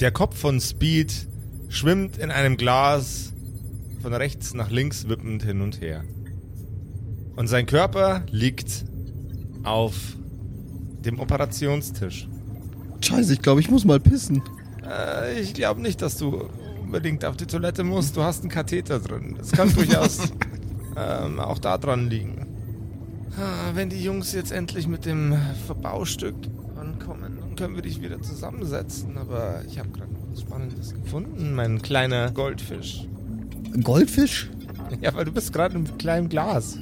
Der Kopf von Speed schwimmt in einem Glas von rechts nach links wippend hin und her. Und sein Körper liegt auf dem Operationstisch. Scheiße, ich glaube, ich muss mal pissen. Äh, ich glaube nicht, dass du unbedingt auf die Toilette musst. Du hast einen Katheter drin. Das kann durchaus ähm, auch da dran liegen. Ah, Wenn die Jungs jetzt endlich mit dem Verbaustück dann können wir dich wieder zusammensetzen. Aber ich habe gerade noch was Spannendes gefunden, mein kleiner Goldfisch. Ein Goldfisch? Ja, weil du bist gerade im kleinen Glas. So.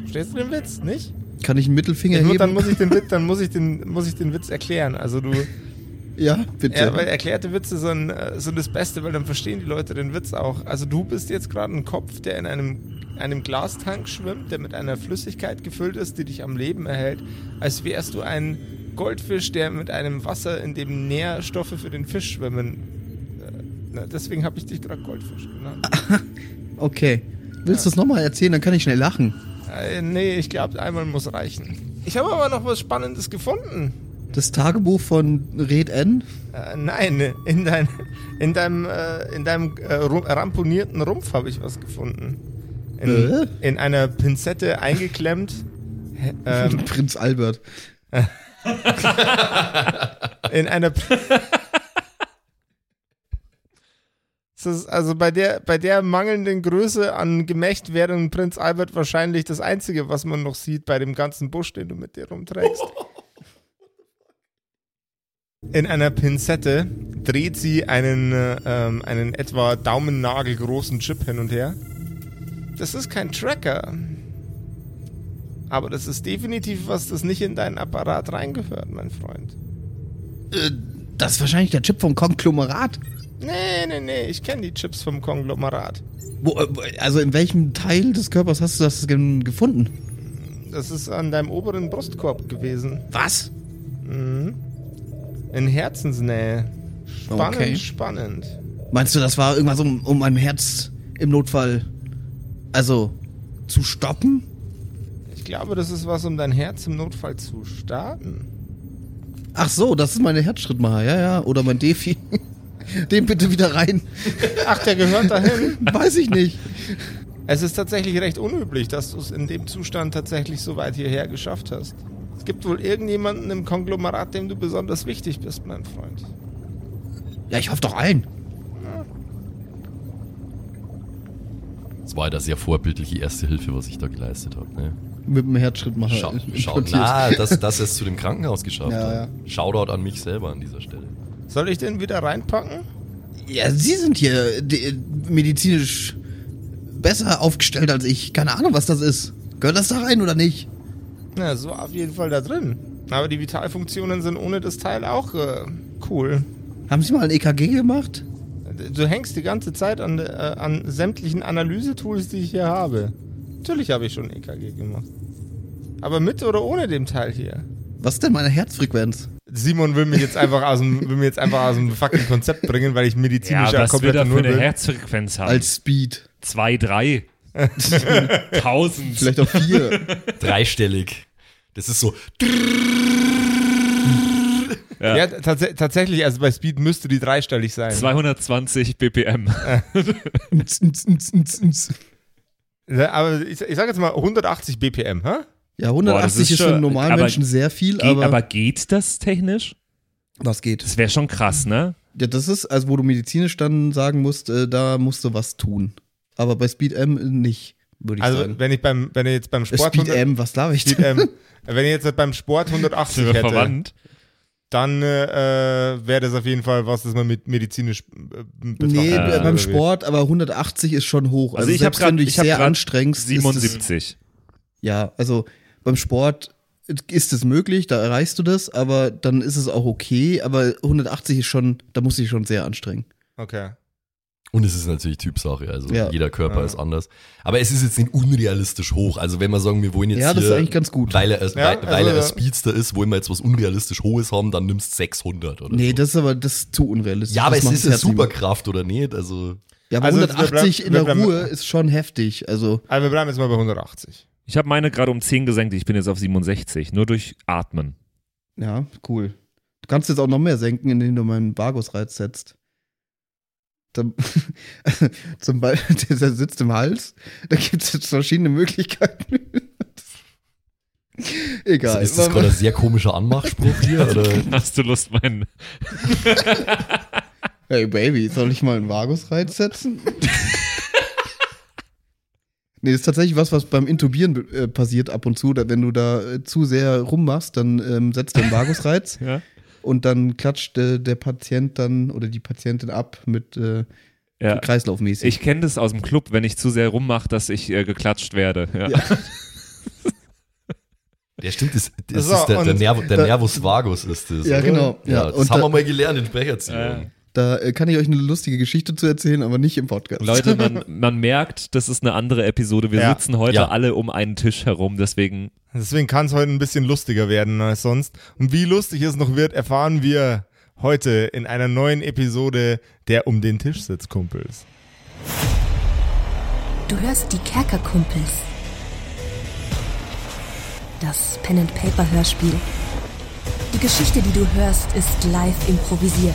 Verstehst du den Witz, nicht? Kann ich einen Mittelfinger gut, heben? dann muss ich den Witz, dann muss ich den, muss ich den Witz erklären. Also du, ja, bitte. ja, weil erklärte Witze sind, äh, sind das Beste, weil dann verstehen die Leute den Witz auch. Also du bist jetzt gerade ein Kopf, der in einem, einem Glastank schwimmt, der mit einer Flüssigkeit gefüllt ist, die dich am Leben erhält, als wärst du ein Goldfisch, der mit einem Wasser, in dem Nährstoffe für den Fisch schwimmen. Äh, deswegen habe ich dich gerade Goldfisch genannt. okay. Willst du es nochmal erzählen? Dann kann ich schnell lachen. Äh, nee, ich glaube, einmal muss reichen. Ich habe aber noch was Spannendes gefunden. Das Tagebuch von Red N. Äh, nein, in, dein, in deinem, äh, in deinem äh, ramponierten Rumpf habe ich was gefunden. In, Äh? in einer Pinzette eingeklemmt. Ähm, Prinz Albert. in einer. Also bei der, bei der mangelnden Größe an Gemächt wäre ein Prinz Albert wahrscheinlich das Einzige, was man noch sieht bei dem ganzen Busch, den du mit dir rumträgst. In einer Pinzette dreht sie einen, äh, ähm, einen etwa daumennagelgroßen Chip hin und her. Das ist kein Tracker. Aber das ist definitiv was, das nicht in deinen Apparat reingehört, mein Freund. Äh, das ist wahrscheinlich der Chip vom Konglomerat. Nee, nee, nee, ich kenne die Chips vom Konglomerat. Wo, äh, also in welchem Teil des Körpers hast du das gen- gefunden? Das ist an deinem oberen Brustkorb gewesen. Was? Mhm. In Herzensnähe. Spannend, Okay. spannend. Meinst du, das war irgendwas, um, um mein Herz im Notfall, also, zu stoppen? Ich glaube, das ist was, um dein Herz im Notfall zu starten. Ach so, das ist meine Herzschrittmacher, ja, ja. Oder mein Defi. Den bitte wieder rein. Ach, der gehört dahin? Weiß ich nicht. Es ist tatsächlich recht unüblich, dass du es in dem Zustand tatsächlich so weit hierher geschafft hast. Es gibt wohl irgendjemanden im Konglomerat, dem du besonders wichtig bist, mein Freund. Ja, ich hoffe doch allen. Das war ja das sehr vorbildliche erste Hilfe, was ich da geleistet habe. Ne? Mit dem Herzschrittmacher. Schau, schau, na, dass, dass es zu dem Krankenhaus geschafft Ja, hat. ja. Shoutout an mich selber an dieser Stelle. Soll ich den wieder reinpacken? Ja, Sie sind hier medizinisch besser aufgestellt als ich. Keine Ahnung, was das ist. Gehört das da rein oder nicht? Na, so auf jeden Fall da drin. Aber die Vitalfunktionen sind ohne das Teil auch äh, cool. Haben Sie mal ein EKG gemacht? Du hängst die ganze Zeit an, äh, an sämtlichen Analysetools, die ich hier habe. Natürlich habe ich schon EKG gemacht. Aber mit oder ohne dem Teil hier? Was ist denn meine Herzfrequenz? Simon will mich jetzt einfach aus dem, will mir jetzt einfach aus dem fucking Konzept bringen, weil ich Ja, medizinisch ja, was wir komplett da für eine bin. Herzfrequenz haben. Als Speed. Zwei, drei. Tausend. Vielleicht auch vier. Dreistellig. Das ist so. Ja. Ja, tats tatsächlich, also bei Speed müsste die dreistellig sein. 220 BPM. Aber ich, ich sage jetzt mal 180 BPM, hä? Ja, Boah, 180 das ist ist für schon- einen normalen Menschen sehr viel, Geht, aber, aber geht das technisch? was geht? Das wäre schon krass, ne? Ja, das ist, also wo du medizinisch dann sagen musst, äh, da musst du was tun. Aber bei Speed M nicht, würde ich Also sagen. wenn ich beim, wenn ich jetzt beim Äh, Sport Speed 100 M, was darf ich Speed denn? M, wenn ich jetzt beim Sport 180 Sind wir hätte, verwandt? Dann äh, wäre das auf jeden Fall was, das man mit medizinisch äh, betrachten Nee, äh, beim? Sport, aber 180 ist schon hoch. Also, Also ich habe selbst wenn du gerade dich sehr anstrengst, ist 77. es, ja, also beim Sport ist es möglich, da erreichst du das, aber dann ist es auch okay, aber 180 ist schon, da muss ich schon sehr anstrengen. Okay. Und es ist natürlich Typsache, also Ja. jeder Körper Ja. ist anders. Aber es ist jetzt nicht unrealistisch hoch. Also wenn wir sagen, wir wollen jetzt Ja, das hier, ist eigentlich ganz gut. weil er, Ja, weil, weil er also- ein Speedster ist, wollen wir jetzt was unrealistisch Hohes haben, dann nimmst 600 oder Nee, so. das ist aber das ist zu unrealistisch. ja, aber Das es ist das eine. Superkraft oder nicht? Also Ja, aber Also, wir 180 bleiben- in der Ruhe ist schon heftig. Also, Also wir bleiben jetzt mal bei 180. Ich habe meine gerade um 10 gesenkt. Ich bin jetzt auf 67. Nur durch Atmen. ja, cool. kannst jetzt auch noch mehr senken, indem du meinen Vagusreiz setzt. Dann, zum Beispiel, der sitzt im Hals. Da gibt es jetzt verschiedene Möglichkeiten. Egal. Ist das gerade ein sehr komischer Anmachspruch hier? Oder? Hast du Lust, meinen. Hey Baby, soll ich mal einen Vagusreiz setzen? nee, das ist tatsächlich was, was beim Intubieren äh, passiert ab und zu. Da, wenn du da äh, zu sehr rummachst, dann ähm, setzt du einen Vagusreiz Ja. Und dann klatscht äh, der Patient dann oder die Patientin ab mit äh, ja. kreislaufmäßig. Ich kenne das aus dem Club, wenn ich zu sehr rummache, dass ich äh, geklatscht werde. Ja. Ja. Ja, stimmt, das, das So, ist der, der, Nerv, der da- Nervus vagus ist das. Ja, oder? genau, ja. Ja, das Und haben da- wir mal gelernt in Sprecherziehung. Da äh, kann ich euch eine lustige Geschichte zu erzählen, aber nicht im Podcast. Leute, man, man merkt, das ist eine andere Episode. Wir Ja. sitzen heute Ja. alle um einen Tisch herum, deswegen Deswegen kann es heute ein bisschen lustiger werden als sonst. Und wie lustig es noch wird, erfahren wir heute in einer neuen Episode der Um den Tisch sitzt Kumpels. Du hörst die Kerkerkumpels. Das Pen and Paper Hörspiel. Die Geschichte, die du hörst, ist live improvisiert.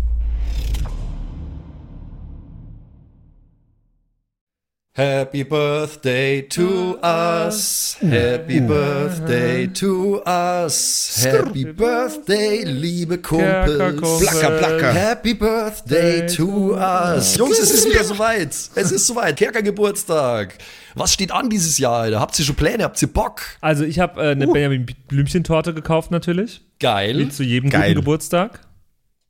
Happy Birthday to us. Happy Birthday to us. Happy Birthday, liebe Kumpels. Placker, placker. Happy Birthday to us. Jungs, es ist wieder soweit. Es ist soweit. Kerkergeburtstag. Was steht an dieses Jahr, Alter? Habt ihr schon Pläne? Habt ihr Bock? Also ich habe äh, eine Benjamin Blümchen-Torte gekauft natürlich. Wie Geil. zu jedem Geil. guten Geburtstag.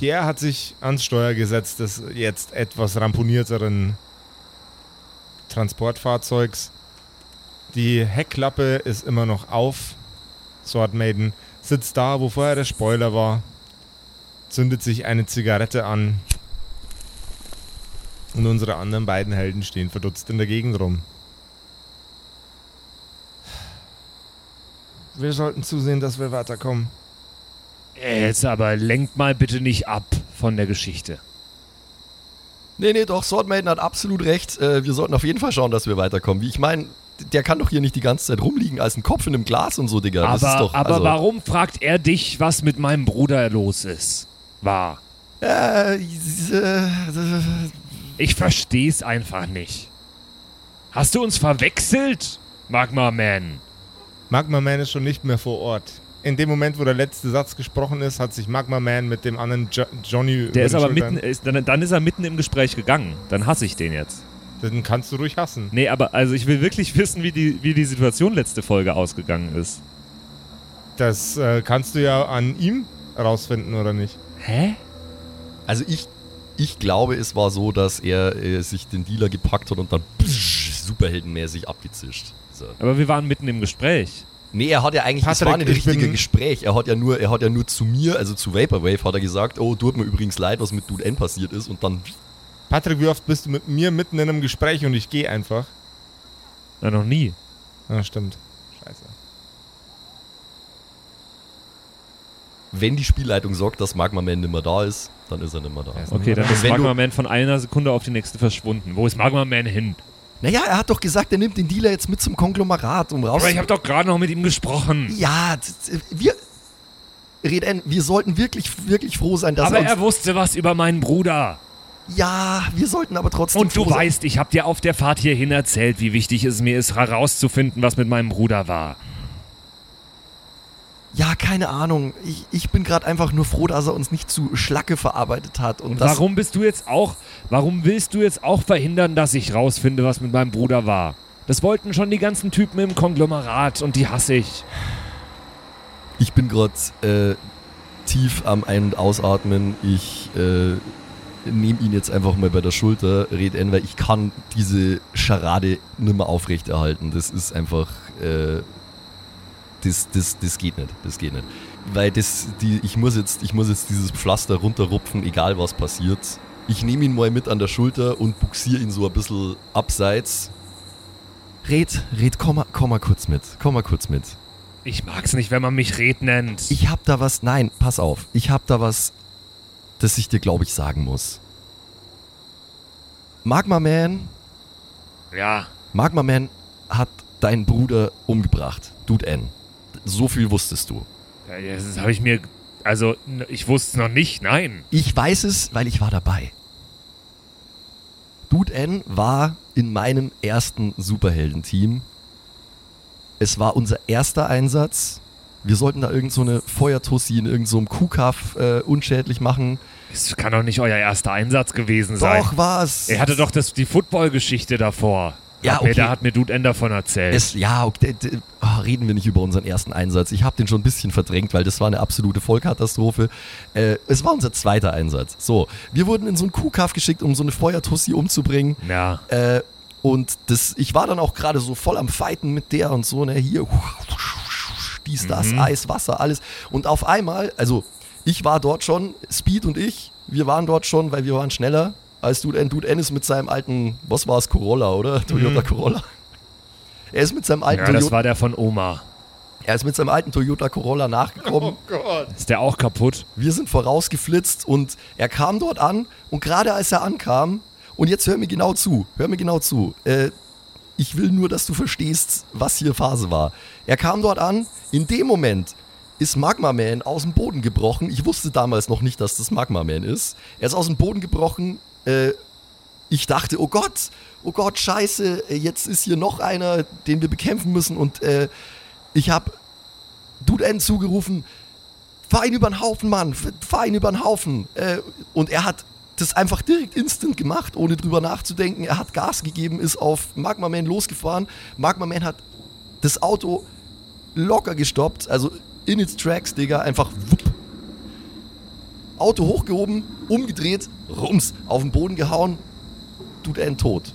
Pierre hat sich ans Steuer gesetzt des jetzt etwas ramponierteren Transportfahrzeugs. Die Heckklappe ist immer noch auf. Sword Maiden sitzt da, wo vorher der Spoiler war, zündet sich eine Zigarette an und unsere anderen beiden Helden stehen verdutzt in der Gegend rum. Wir sollten zusehen, dass wir weiterkommen. Jetzt aber lenkt mal bitte nicht ab von der Geschichte. Nee, nee, doch, Swordmaiden hat absolut recht. Äh, wir sollten auf jeden Fall schauen, dass wir weiterkommen. Wie ich meine, der kann doch hier nicht die ganze Zeit rumliegen als ein Kopf in einem Glas und so, Digga. Das aber ist doch, aber also, warum fragt er dich, was mit meinem Bruder los ist? War. Äh, äh, Ich versteh's einfach nicht. Hast du uns verwechselt, Magma Man? Magma Man ist schon nicht mehr vor Ort. In dem Moment, wo der letzte Satz gesprochen ist, hat sich Magma Man mit dem anderen jo Johnny Der ist aber Schultern- mitten, ist, dann, dann ist er mitten im Gespräch gegangen. Dann hasse ich den jetzt. Den kannst du ruhig hassen. Nee, aber also ich will wirklich wissen, wie die, wie die Situation letzte Folge ausgegangen ist. Das äh, kannst du ja an ihm rausfinden, oder nicht? Hä? Also ich, ich glaube, es war so, dass er äh, sich den Dealer gepackt hat und dann psch, superheldenmäßig abgezischt. So. Aber wir waren mitten im Gespräch. Nee, er hat ja eigentlich, Patrick, war nicht richtiges bin- Gespräch. Er hat ja nur, er hat ja nur zu mir, also zu Vaporwave, hat er gesagt, oh, tut mir übrigens leid, was mit Dude N passiert ist. Und dann, Patrick, wie oft bist du mit mir mitten in einem Gespräch und ich gehe einfach? Na, noch nie. Ja, stimmt. Scheiße. wenn die Spielleitung sagt, dass Magma Man nicht mehr da ist, dann ist er nicht mehr da. Okay, dann ist Magma Man von einer Sekunde auf die nächste verschwunden. Wo ist Magma Man hin? Naja, er hat doch gesagt, er nimmt den Dealer jetzt mit zum Konglomerat, um raus. Aber ich habe doch gerade noch mit ihm gesprochen. ja, wir. Reden, wir sollten wirklich, wirklich froh sein, dass Aber er er wusste was über meinen Bruder. Ja, wir sollten aber trotzdem. Und du weißt, ich habe dir auf der Fahrt hierhin erzählt, wie wichtig es mir ist, herauszufinden, was mit meinem Bruder war. Ja, keine Ahnung. Ich, ich bin gerade einfach nur froh, dass er uns nicht zu Schlacke verarbeitet hat. Und, Und warum bist du jetzt auch, warum willst du jetzt auch verhindern, dass ich rausfinde, was mit meinem Bruder war? Das wollten schon die ganzen Typen im Konglomerat und die hasse ich. Ich bin gerade äh, tief am Ein- und Ausatmen. Ich äh, nehme ihn jetzt einfach mal bei der Schulter, red an, weil ich kann diese Scharade nicht mehr aufrechterhalten. Das ist einfach. Äh, das, das, das geht nicht. Das geht nicht. Weil das, die, ich, muss jetzt, ich muss jetzt dieses Pflaster runterrupfen, egal was passiert. Ich nehme ihn mal mit an der Schulter und buxiere ihn so ein bisschen abseits. Red, red, komm mal, komm mal kurz mit. Komm mal kurz mit. Ich mag's nicht, wenn man mich Red nennt. Ich hab da was. Nein, pass auf. Ich hab da was, das ich dir, glaube ich, sagen muss. Magma Man, ja. Magma Man hat deinen Bruder umgebracht. Dude N. So viel wusstest du. Das habe ich mir, also ich wusste es noch nicht, nein. Ich weiß es, weil ich war dabei. Dude N war in meinem ersten Superheldenteam. Es war unser erster Einsatz. Wir sollten da irgend so eine Feuertussi in irgendeinem so Kuhkaff äh, unschädlich machen. Es kann doch nicht euer erster Einsatz gewesen sein. Doch, war's. Er hatte doch das, die Football-Geschichte davor. Ja, Hat mir, okay. da hat mir Dude End davon erzählt. Es, ja, okay, ah, reden wir nicht über unseren ersten Einsatz. Ich habe den schon ein bisschen verdrängt, weil das war eine absolute Vollkatastrophe. Äh, es war unser zweiter Einsatz. So, wir wurden in so einen Kuhkaff geschickt, um so eine Feuertussi umzubringen. ja. Äh, und das, ich war dann auch gerade so voll am Fighten mit der und so, ne, hier, dies, das, Eis, Wasser, alles. Und auf einmal, also ich war dort schon, Speed und ich, wir waren dort schon, weil wir waren schneller als Dude N. Dude N ist mit seinem alten, was war es, Corolla, oder? Toyota Corolla. Er ist mit seinem alten ja, das Toyota, war der von Oma. er ist mit seinem alten Toyota Corolla nachgekommen. Gott. Ist der auch kaputt? Wir sind vorausgeflitzt und er kam dort an und gerade als er ankam, und jetzt hör mir genau zu, hör mir genau zu. Äh, ich will nur, dass du verstehst, was hier Phase war. Er kam dort an, in dem Moment ist Magma Man aus dem Boden gebrochen. Ich wusste damals noch nicht, dass das Magma Man ist. Er ist aus dem Boden gebrochen. Äh, ich dachte, oh Gott, oh Gott, scheiße, jetzt ist hier noch einer, den wir bekämpfen müssen. Und äh, ich habe Dude N zugerufen, ihn über den Haufen, Mann, f- fahr ihn über den Haufen. Äh, und er hat das einfach direkt instant gemacht, ohne drüber nachzudenken. Er hat Gas gegeben, ist auf Magma Man losgefahren. Magma Man hat das Auto locker gestoppt, also in its tracks, Digga, einfach wupp. Auto hochgehoben, umgedreht, rums, auf den Boden gehauen, tut er tot.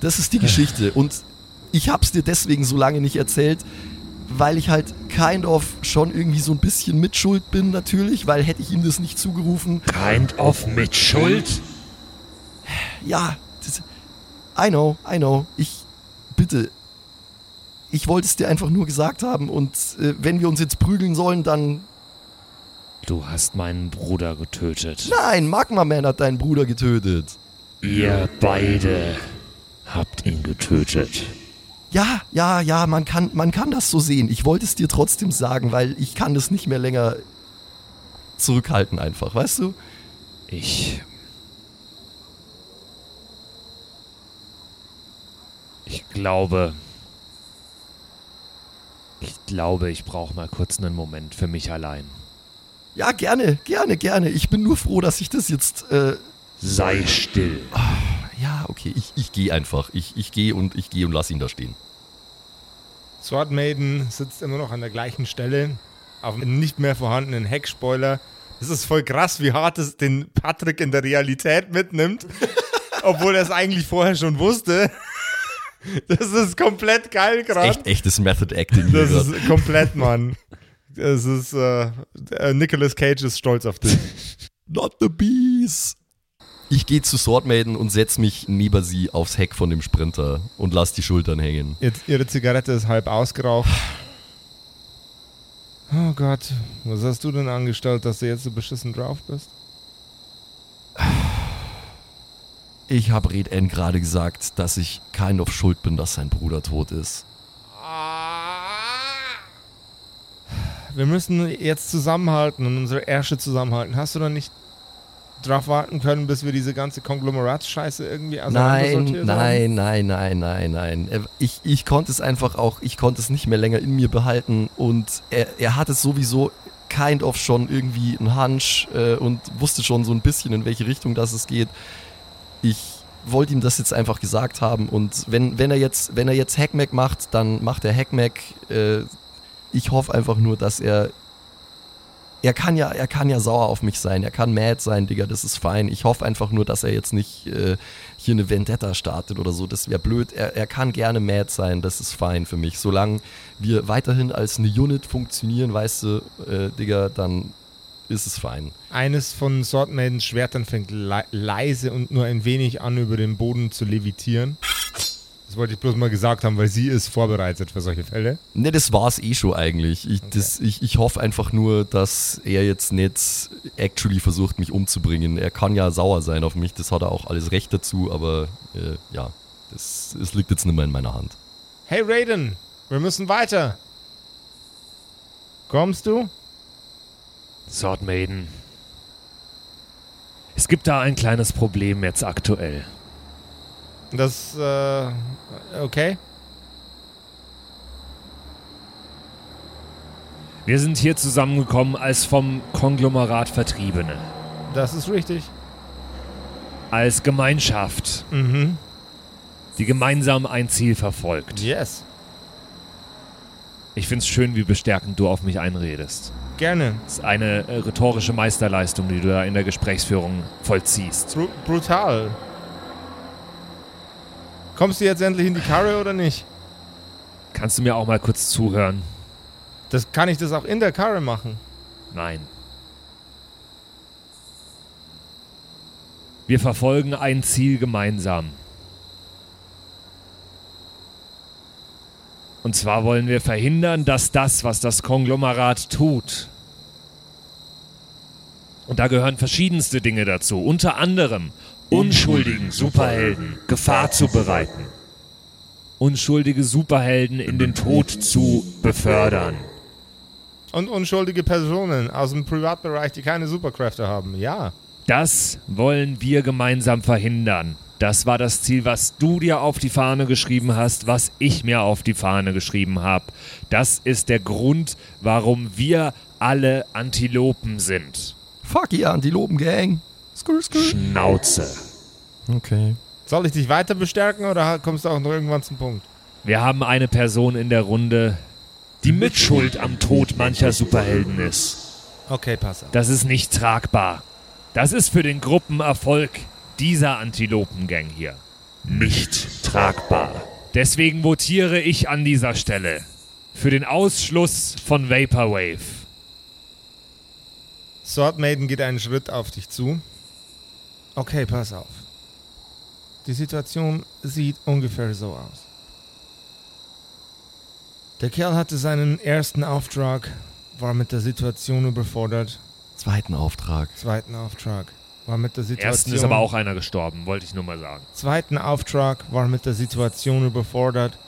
Das ist die Geschichte. Und ich hab's dir deswegen so lange nicht erzählt, weil ich halt kind of schon irgendwie so ein bisschen mitschuld bin natürlich, weil hätte ich ihm das nicht zugerufen, Kind of mit Schuld? ja, das, I know, I know, ich, bitte, ich wollte es dir einfach nur gesagt haben und äh, wenn wir uns jetzt prügeln sollen, dann, Du hast meinen Bruder getötet. nein, Magma Man hat deinen Bruder getötet. Ihr beide habt ihn getötet. Ja, ja, ja, man kann, man kann das so sehen. Ich wollte es dir trotzdem sagen, weil ich kann das nicht mehr länger zurückhalten einfach, weißt du? Ich. Ich glaube. Ich glaube, ich brauche mal kurz einen Moment für mich allein. Ja, gerne, gerne, gerne. Ich bin nur froh, dass ich das jetzt. Äh, Sei still. ja, okay, ich, ich gehe einfach. Ich, ich gehe und ich gehe und lass ihn da stehen. Sword Maiden sitzt immer noch an der gleichen Stelle, auf einem nicht mehr vorhandenen Heckspoiler. Es ist voll krass, wie hart es den Patrick in der Realität mitnimmt, obwohl er es eigentlich vorher schon wusste. Das ist komplett geil gerade. Echt, echtes Method Acting Das ist komplett, Mann. Das ist, äh, äh, Nicolas Cage ist stolz auf dich. Not the bees. Ich gehe zu Sword Maiden und setz mich neben sie aufs Heck von dem Sprinter und lass die Schultern hängen. Jetzt, ihre Zigarette ist halb ausgeraucht. Oh Gott, was hast du denn angestellt, dass du jetzt so beschissen drauf bist? Ich habe Red N gerade gesagt, dass ich kind of schuld bin, dass sein Bruder tot ist. Wir müssen jetzt zusammenhalten und unsere Ärsche zusammenhalten. Hast du dann nicht drauf warten können, bis wir diese ganze Konglomeratsscheiße irgendwie Nein, nein, nein, nein, nein, nein. Ich, ich konnte es einfach auch, ich konnte es nicht mehr länger in mir behalten und er, er hatte sowieso kind of schon irgendwie einen Hunch äh, und wusste schon so ein bisschen, in welche Richtung das es geht. Ich wollte ihm das jetzt einfach gesagt haben und wenn, wenn er jetzt, wenn er jetzt Hackmack macht, dann macht er Hackmack. Äh, ich hoffe einfach nur, dass er er kann ja, er kann ja sauer auf mich sein, er kann mad sein, Digga, das ist fein. Ich hoffe einfach nur, dass er jetzt nicht äh, hier eine Vendetta startet oder so. Das wäre blöd. Er, er kann gerne mad sein, das ist fein für mich. Solange wir weiterhin als eine Unit funktionieren, weißt du, äh, Digga, dann ist es fein. Eines von Sword Maidens Schwertern fängt le leise und nur ein wenig an, über den Boden zu levitieren. Das wollte ich bloß mal gesagt haben, weil sie ist vorbereitet für solche Fälle. Ne, das war's eh schon eigentlich. Ich, das, ich, ich hoffe einfach nur, dass er jetzt nicht actually versucht, mich umzubringen. Er kann ja sauer sein auf mich, das hat er auch alles recht dazu, aber äh, ja, das, das liegt jetzt nicht mehr in meiner Hand. Hey Raiden, wir müssen weiter. Kommst du? Sword Maiden. Es gibt da ein kleines Problem jetzt aktuell. Das, äh, okay. Wir sind hier zusammengekommen als vom Konglomerat Vertriebene. Das ist richtig. Als Gemeinschaft, Mhm. die gemeinsam ein Ziel verfolgt. Yes. Ich find's schön, wie bestärkend du auf mich einredest. Gerne. Das ist eine äh, rhetorische Meisterleistung, die du da in der Gesprächsführung vollziehst. Bru brutal. Kommst du jetzt endlich in die Karre oder nicht? Kannst du mir auch mal kurz zuhören? Das kann ich das auch in der Karre machen. Nein. Wir verfolgen ein Ziel gemeinsam. Und zwar wollen wir verhindern, dass das, was das Konglomerat tut, und da gehören verschiedenste Dinge dazu, unter anderem unschuldigen Superhelden Gefahr zu bereiten, unschuldige Superhelden in den Tod zu befördern. Und unschuldige Personen aus dem Privatbereich, die keine Superkräfte haben. Ja. Das wollen wir gemeinsam verhindern. Das war das Ziel, was du dir auf die Fahne geschrieben hast, was ich mir auf die Fahne geschrieben habe. Das ist der Grund, warum wir alle Antilopen sind. Fuck yeah, Antilopen-Gang. Skrr, skrr. Schnauze. Okay. Soll ich dich weiter bestärken oder kommst du auch noch irgendwann zum Punkt? Wir haben eine Person in der Runde, die mitschuld am Tod mancher Superhelden ist. Okay, pass auf. Das ist nicht tragbar. Das ist für den Gruppenerfolg dieser Antilopengang hier nicht tragbar. Deswegen votiere ich an dieser Stelle für den Ausschluss von Vaporwave. Sword Maiden geht einen Schritt auf dich zu. Okay, pass auf. Die Situation sieht ungefähr so aus. Der Kerl hatte seinen ersten Auftrag, war mit der Situation überfordert. Zweiten Auftrag. Zweiten Auftrag war mit der Situation. Ersten ist aber auch einer gestorben, wollte ich nur mal sagen. Zweiten Auftrag war mit der Situation überfordert,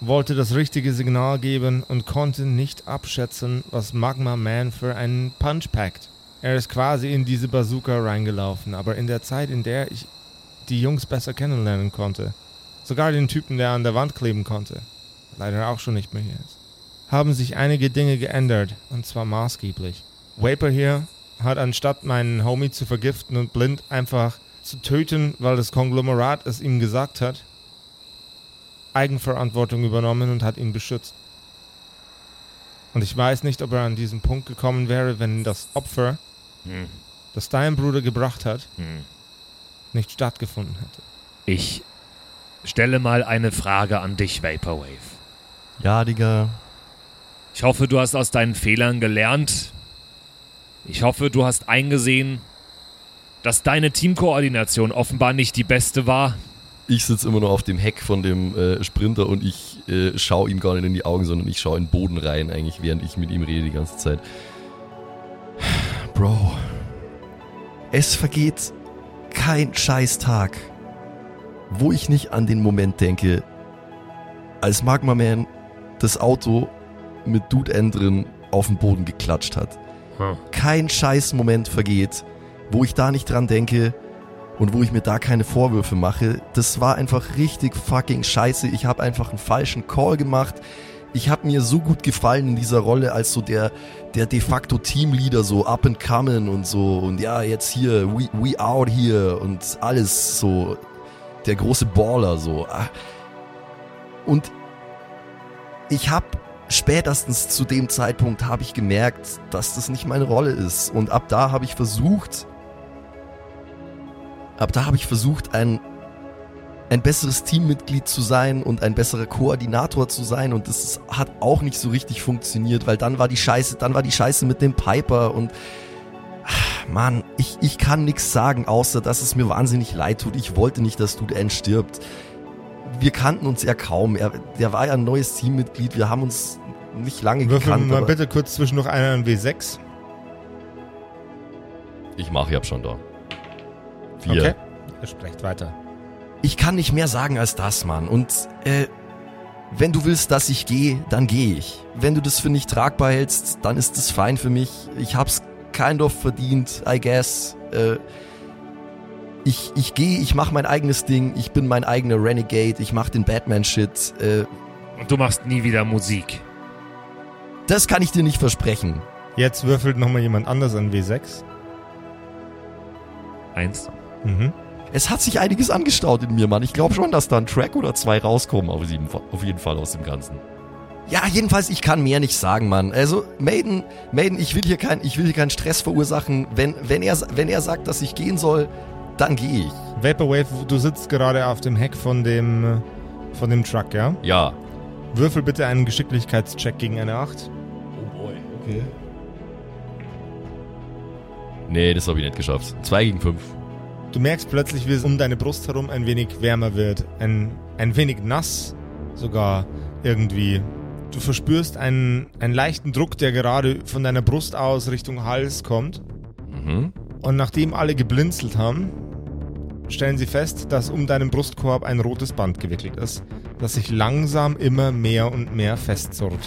wollte das richtige Signal geben und konnte nicht abschätzen, was Magma Man für einen Punch packt. Er ist quasi in diese Bazooka reingelaufen, aber in der Zeit, in der ich die Jungs besser kennenlernen konnte. Sogar den Typen, der an der Wand kleben konnte. Leider auch schon nicht mehr hier ist. haben sich einige Dinge geändert, und zwar maßgeblich. Vapor hier hat anstatt meinen Homie zu vergiften und blind einfach zu töten, weil das Konglomerat es ihm gesagt hat, Eigenverantwortung übernommen und hat ihn beschützt. Und ich weiß nicht, ob er an diesen Punkt gekommen wäre, wenn das Opfer, Hm. das dein Bruder gebracht hat, Hm. nicht stattgefunden hätte. Ich stelle mal eine Frage an dich, Vaporwave. Ja, Digga. Ich hoffe, du hast aus deinen Fehlern gelernt. Ich hoffe, du hast eingesehen, dass deine Teamkoordination offenbar nicht die beste war. Ich sitze immer noch auf dem Heck von dem äh, Sprinter und ich äh, schaue ihm gar nicht in die Augen, sondern ich schaue in den Boden rein, eigentlich, während ich mit ihm rede die ganze Zeit. Bro, es vergeht kein Scheißtag, wo ich nicht an den Moment denke, als Magma Man das Auto mit Dude N drin auf den Boden geklatscht hat. Hm. Kein Scheiß-Moment vergeht, wo ich da nicht dran denke, und wo ich mir da keine Vorwürfe mache, das war einfach richtig fucking scheiße. Ich habe einfach einen falschen Call gemacht. Ich habe mir so gut gefallen in dieser Rolle als so der der de facto Teamleader so up and coming und so und ja, jetzt hier we, we out here und alles so der große Baller so. Ah. Und ich habe spätestens zu dem Zeitpunkt habe ich gemerkt, dass das nicht meine Rolle ist und ab da habe ich versucht Ab da habe ich versucht, ein, ein besseres Teammitglied zu sein und ein besserer Koordinator zu sein und das hat auch nicht so richtig funktioniert, weil dann war die Scheiße, dann war die Scheiße mit dem Piper und ah, Mann, ich, ich kann nichts sagen, außer dass es mir wahnsinnig leid tut. Ich wollte nicht, dass Dude N stirbt. Wir kannten uns ja kaum. Er, der war ja ein neues Teammitglied. Wir haben uns nicht lange Würfel gekannt. mal aber- bitte kurz zwischendurch einen W6. Ich mache, ich hab schon da. Okay. Er spricht weiter. Ich kann nicht mehr sagen als das, Mann. Und äh, wenn du willst, dass ich gehe, dann gehe ich. Wenn du das für nicht tragbar hältst, dann ist das fein für mich. Ich hab's kind of verdient, I guess. Äh, ich ich gehe, ich mach mein eigenes Ding. Ich bin mein eigener Renegade. Ich mach den Batman-Shit. Äh, Und du machst nie wieder Musik. das kann ich dir nicht versprechen. Jetzt würfelt nochmal jemand anders an W6. Eins. Mhm. Es hat sich einiges angestaut in mir, Mann. Ich glaube schon, dass da ein Track oder zwei rauskommen, auf jeden, Fall, auf jeden Fall aus dem Ganzen. Ja, jedenfalls, ich kann mehr nicht sagen, Mann. Also, Maiden, Maiden, ich will hier kein, ich will hier keinen Stress verursachen. Wenn, wenn er, wenn er sagt, dass ich gehen soll, dann gehe ich. Vaporwave, du sitzt gerade auf dem Heck von dem, von dem Truck, ja? Ja. Würfel bitte einen Geschicklichkeitscheck gegen eine 8. Oh boy, okay. Nee, das habe ich nicht geschafft. Zwei gegen fünf. Du merkst plötzlich, wie es um deine Brust herum ein wenig wärmer wird. Ein, ein wenig nass sogar irgendwie. Du verspürst einen, einen leichten Druck, der gerade von deiner Brust aus Richtung Hals kommt. Mhm. Und nachdem alle geblinzelt haben, stellen sie fest, dass um deinen Brustkorb ein rotes Band gewickelt ist, das sich langsam immer mehr und mehr festzurrt.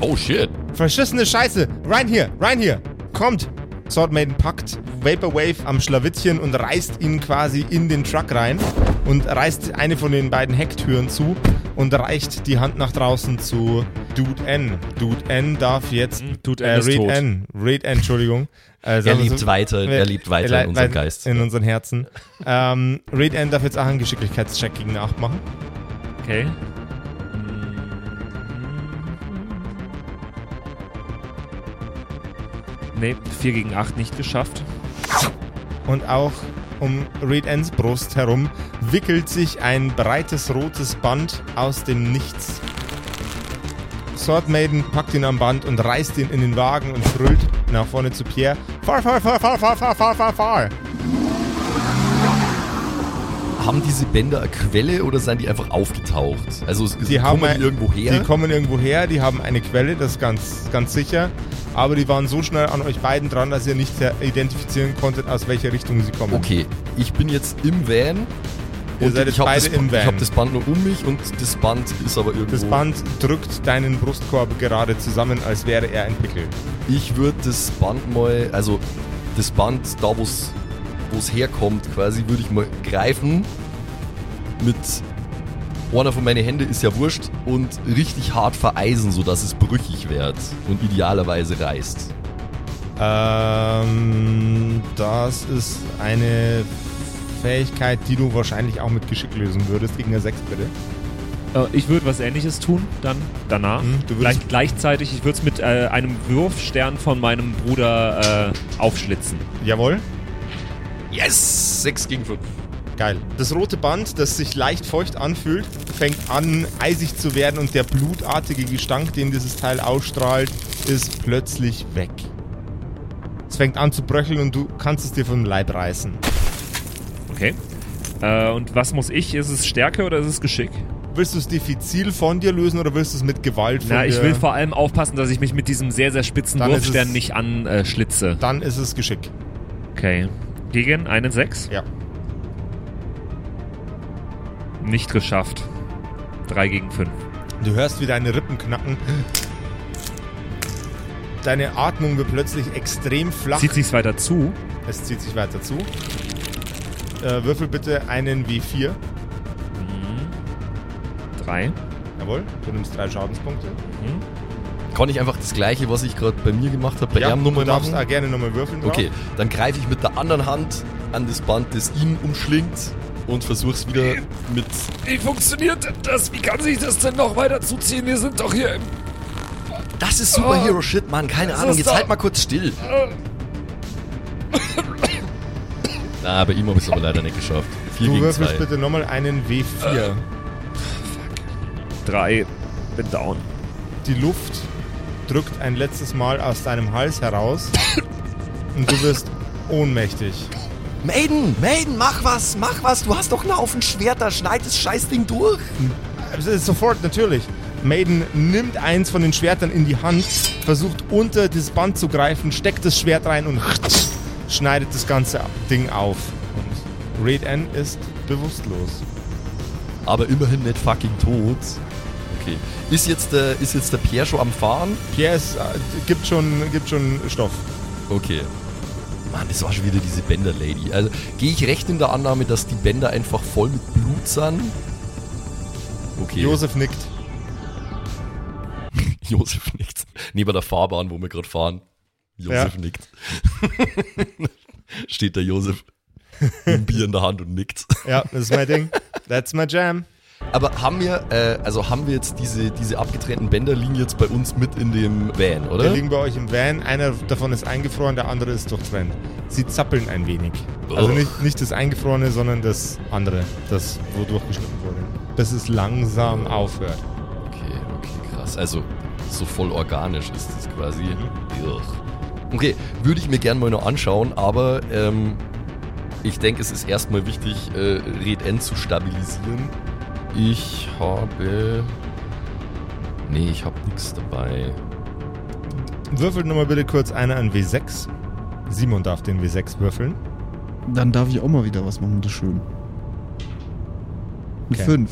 Oh shit. Verschissene Scheiße! Rein hier! Rein hier! Kommt! Swordmaiden packt Vaporwave am Schlawittchen und reißt ihn quasi in den Truck rein und reißt eine von den beiden Hecktüren zu und reicht die Hand nach draußen zu Dude N. Dude N darf jetzt Hm, Dude äh, N ist Raid tot. N. Raid N, Entschuldigung. Äh, Er lebt weiter, er lebt weiter in unserem Geist. In unseren Herzen. ähm, Raid N darf jetzt auch einen Geschicklichkeitscheck gegen eine 8 machen. Okay. Nee, 4 gegen 8 nicht geschafft. Und auch um Reed Ends Brust herum wickelt sich ein breites rotes Band aus dem Nichts. Sword Maiden packt ihn am Band und reißt ihn in den Wagen und brüllt nach vorne zu Pierre. Fahr, fahr, fahr, fahr, fahr, fahr, fahr, fahr, fahr. Haben diese Bänder eine Quelle oder sind die einfach aufgetaucht? Also Die kommen ein- die irgendwo her? Die kommen irgendwo her, die haben eine Quelle, das ist ganz, ganz sicher. Aber die waren so schnell an euch beiden dran, dass ihr nicht identifizieren konntet, aus welcher Richtung sie kommen. okay, ich bin jetzt im Van. Ihr seid jetzt beide das, im Van. Ich habe das Band nur um mich und das Band ist aber irgendwo. Das Band drückt deinen Brustkorb gerade zusammen, als wäre er ein Pickel. Ich würde das Band mal, also das Band da, wo es wo es herkommt, quasi, würde ich mal greifen mit einer von meinen Händen ist ja wurscht und richtig hart vereisen, sodass es brüchig wird und idealerweise reißt. Ähm, das ist eine Fähigkeit, die du wahrscheinlich auch mit Geschick lösen würdest. Gegen eine 6 bitte. Äh, ich würde was ähnliches tun, dann danach. Hm, du würdest- Gleich, gleichzeitig, ich würde es mit äh, einem Wurfstern von meinem Bruder äh, aufschlitzen. Jawohl. Yes! 6 gegen 5. Geil. Das rote Band, das sich leicht feucht anfühlt, fängt an eisig zu werden und der blutartige Gestank, den dieses Teil ausstrahlt, ist plötzlich weg. Es fängt an zu bröcheln und du kannst es dir vom Leib reißen. Okay. Äh, und was muss ich? Ist es Stärke oder ist es Geschick? Willst du es diffizil von dir lösen oder willst du es mit Gewalt von Na, dir? ich will vor allem aufpassen, dass ich mich mit diesem sehr, sehr spitzen Dann Wurfstern nicht anschlitze. Dann ist es Geschick. Okay. Gegen einen 6? Ja. Nicht geschafft. 3 gegen 5. Du hörst, wie deine Rippen knacken. Deine Atmung wird plötzlich extrem flach. Zieht sich's weiter zu? es zieht sich weiter zu. Äh, würfel bitte einen W4. 3. Jawohl, du nimmst drei Schadenspunkte. Kann ich einfach das gleiche, was ich gerade bei mir gemacht habe, bei ihm du nochmal darfst machen? auch gerne nochmal würfeln drauf. Okay, dann greife ich mit der anderen Hand an das Band, das ihn umschlingt und versuch's wieder mit. Wie funktioniert denn das? Wie kann sich das denn noch weiter zuziehen? Wir sind doch hier im... Das ist Superhero-Shit, Mann. Keine Das Ahnung. Jetzt halt mal kurz still. Na, bei ihm habe ich es aber leider nicht geschafft. 4 Du würfelst 2. bitte nochmal einen W4. 3. Bin down. Die Luft drückt ein letztes Mal aus deinem Hals heraus und du wirst ohnmächtig. Maiden, Maiden, mach was, mach was. Du hast doch einen Haufen Schwerter. Schneid das Scheißding durch. Es ist sofort, natürlich. Maiden nimmt eins von den Schwertern in die Hand, versucht unter das Band zu greifen, steckt das Schwert rein und schneidet das ganze Ding auf. Und Raid N ist bewusstlos. Aber immerhin nicht fucking tot. Okay. Ist jetzt der, ist jetzt der Pierre schon am Fahren? Pierre ist, äh, gibt, schon, gibt schon Stoff. Okay. Mann, das war schon wieder diese Bänder-Lady. Also, gehe ich recht in der Annahme, dass die Bänder einfach voll mit Blut sind? Okay. Josef nickt. Josef nickt. Neben der Fahrbahn, wo wir gerade fahren. Josef Ja. nickt. Steht der Josef mit Bier in der Hand und nickt. Ja, das ist mein Ding. That's my jam. Aber haben wir, äh, also haben wir jetzt diese, diese abgetrennten Bänder liegen jetzt bei uns mit in dem Van, oder? liegen bei euch im Van. Einer davon ist eingefroren, der andere ist durchtrennt. Sie zappeln ein wenig. Also Oh. nicht, nicht das Eingefrorene, sondern das andere, das wo durchgeschnitten wurde. Bis es langsam aufhört. Okay, okay, krass. Also so voll organisch ist das quasi. Mhm. Okay, würde ich mir gerne mal noch anschauen, aber ähm, ich denke, es ist erstmal wichtig, äh, Red N zu stabilisieren. Ich habe. Nee, ich habe nichts dabei. Würfelt nochmal bitte kurz einer an W6. Simon darf den W6 würfeln. Dann darf ich auch mal wieder was machen, das ist schön. Eine Okay. 5.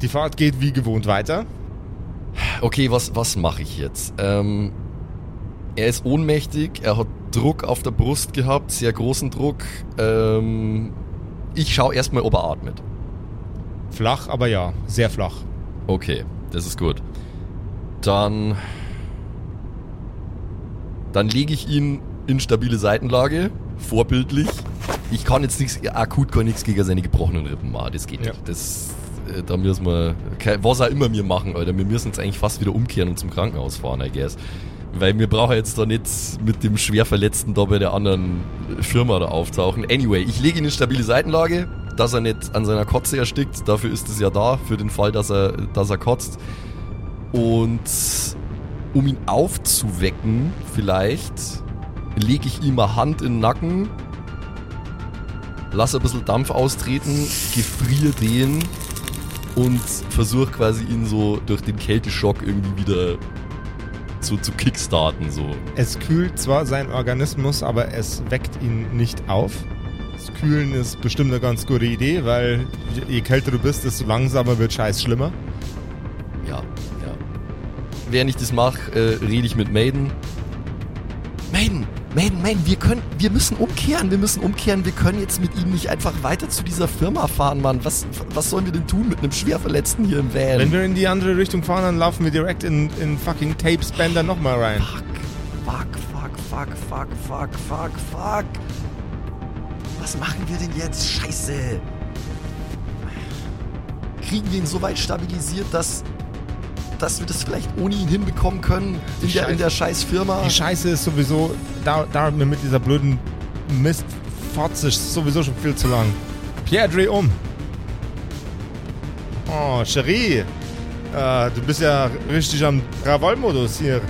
Die Fahrt geht wie gewohnt weiter. Okay, was, was mache ich jetzt? Ähm, er ist ohnmächtig, er hat Druck auf der Brust gehabt, sehr großen Druck. Ähm, ich schaue erstmal, ob er atmet. Flach, aber ja, sehr flach. Okay, das ist gut. Dann. Dann lege ich ihn in stabile Seitenlage, vorbildlich. Ich kann jetzt nichts, akut kann nichts gegen seine gebrochenen Rippen machen, das geht Ja. nicht. Das, äh, da müssen wir, was auch immer wir machen, Alter, wir müssen jetzt eigentlich fast wieder umkehren und zum Krankenhaus fahren, I guess. Weil wir brauchen jetzt da nicht mit dem Schwerverletzten da bei der anderen Firma da auftauchen. Anyway, ich lege ihn in stabile Seitenlage, dass er nicht an seiner Kotze erstickt. Dafür ist es ja da, für den Fall, dass er, dass er kotzt. Und um ihn aufzuwecken, vielleicht, lege ich ihm eine Hand in den Nacken, lasse ein bisschen Dampf austreten, gefriere den und versuche quasi ihn so durch den Kälteschock irgendwie wieder so zu kickstarten. So. Es kühlt zwar seinen Organismus, aber es weckt ihn nicht auf. Das Kühlen ist bestimmt eine ganz gute Idee, weil je kälter du bist, desto langsamer wird Scheiß schlimmer. Ja, ja. Während ich das mache, äh, rede ich mit Maiden. Maiden, Man, man, wir können, wir müssen umkehren, wir müssen umkehren, wir können jetzt mit ihm nicht einfach weiter zu dieser Firma fahren, Mann. Was, was sollen wir denn tun mit einem Schwerverletzten hier im Van? Wenn wir in die andere Richtung fahren, dann laufen wir direkt in, in fucking Tape Spender nochmal rein. Fuck, fuck, fuck, fuck, fuck, fuck, fuck, fuck. Was machen wir denn jetzt? Scheiße. Kriegen wir ihn so weit stabilisiert, dass, dass wir das vielleicht ohne ihn hinbekommen können in, der, in der scheiß Firma? Die Scheiße ist sowieso, da, dauert mir mit dieser blöden Mist Fotze sowieso schon viel zu lang. Pierre, dreh um. Oh, Cherie. Äh, du bist ja richtig am Krawallmodus hier.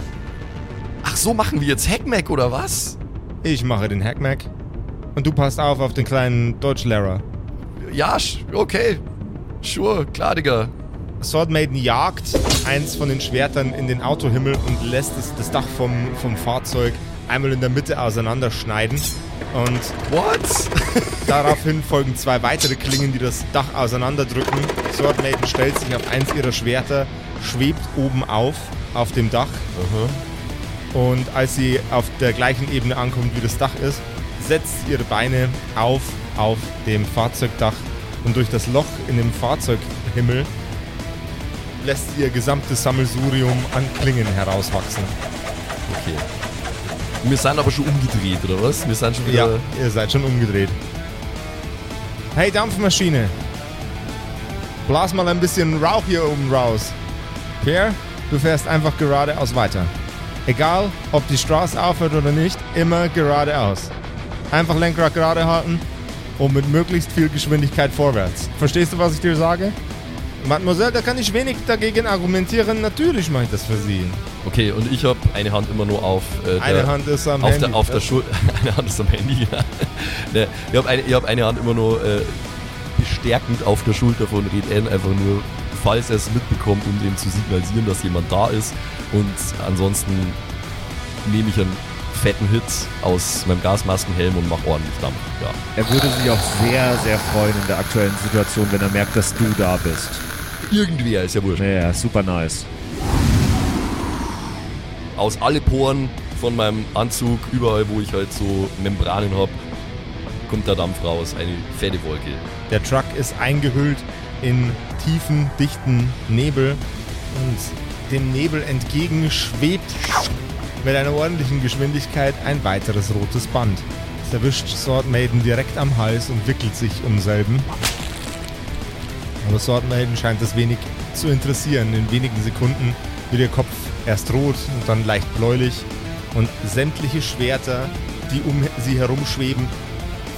Ach so, machen wir jetzt Hackmack oder was? Ich mache den Hackmack. Und du passt auf auf den kleinen Deutschlehrer. Ja, okay. Sure, klar, Digga. Sword Maiden jagt eins von den Schwertern in den Autohimmel und lässt es, das Dach vom, vom Fahrzeug einmal in der Mitte auseinanderschneiden. Und What? daraufhin folgen zwei weitere Klingen, die das Dach auseinanderdrücken. Sword Maiden stellt sich auf eins ihrer Schwerter, schwebt oben auf, auf dem Dach. Und als sie auf der gleichen Ebene ankommt, wie das Dach ist, setzt sie ihre Beine auf, auf dem Fahrzeugdach. Und durch das Loch in dem Fahrzeughimmel lässt ihr gesamtes Sammelsurium an Klingen herauswachsen. Okay. Wir sind aber schon umgedreht, oder was? Wir sind schon wieder. Ja, ihr seid schon umgedreht. Hey, Dampfmaschine. Blas mal ein bisschen Rauch hier oben raus. Pierre, du fährst einfach geradeaus weiter. Egal, ob die Straße aufhört oder nicht, immer geradeaus. Einfach Lenkrad gerade halten und mit möglichst viel Geschwindigkeit vorwärts. Verstehst du, was ich dir sage? Mademoiselle, da kann ich wenig dagegen argumentieren. Natürlich mache ich das für Sie. Okay, und ich habe eine Hand immer nur auf. Äh, Eine der, Hand ist am auf Handy. der, auf der Schulter. eine Hand ist am Handy, ja. ne, ich habe eine, ich hab eine Hand immer nur äh, bestärkend auf der Schulter von Red N, einfach nur, falls er es mitbekommt, um dem zu signalisieren, dass jemand da ist. Und ansonsten nehme ich einen fetten Hit aus meinem Gasmaskenhelm und mache ordentlich Dampf. Ja. Er würde sich auch sehr, sehr freuen in der aktuellen Situation, wenn er merkt, dass du da bist. Irgendwer ist ja wurscht. Ja, super nice. Aus alle Poren von meinem Anzug, überall wo ich halt so Membranen habe, kommt der Dampf raus. Eine fette Wolke. Der Truck ist eingehüllt in tiefen, dichten Nebel und dem Nebel entgegen schwebt mit einer ordentlichen Geschwindigkeit ein weiteres rotes Band. Es erwischt Sword Maiden direkt am Hals und wickelt sich um selben. Aber Maiden scheint das wenig zu interessieren. In wenigen Sekunden wird ihr Kopf erst rot und dann leicht bläulich und sämtliche Schwerter, die um sie herumschweben,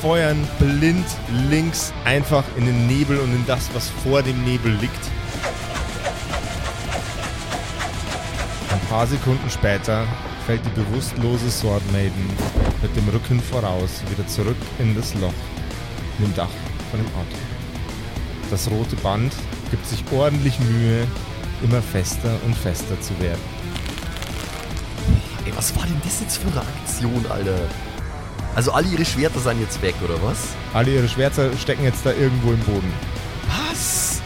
feuern blind links einfach in den Nebel und in das, was vor dem Nebel liegt. Ein paar Sekunden später fällt die bewusstlose Sword Maiden mit dem Rücken voraus wieder zurück in das Loch in dem Dach von dem Auto. Das rote Band gibt sich ordentlich Mühe, immer fester und fester zu werden. Ey, was war denn das jetzt für eine Aktion, Alter? Also alle ihre Schwerter sind jetzt weg, oder was? Alle ihre Schwerter stecken jetzt da irgendwo im Boden. Was?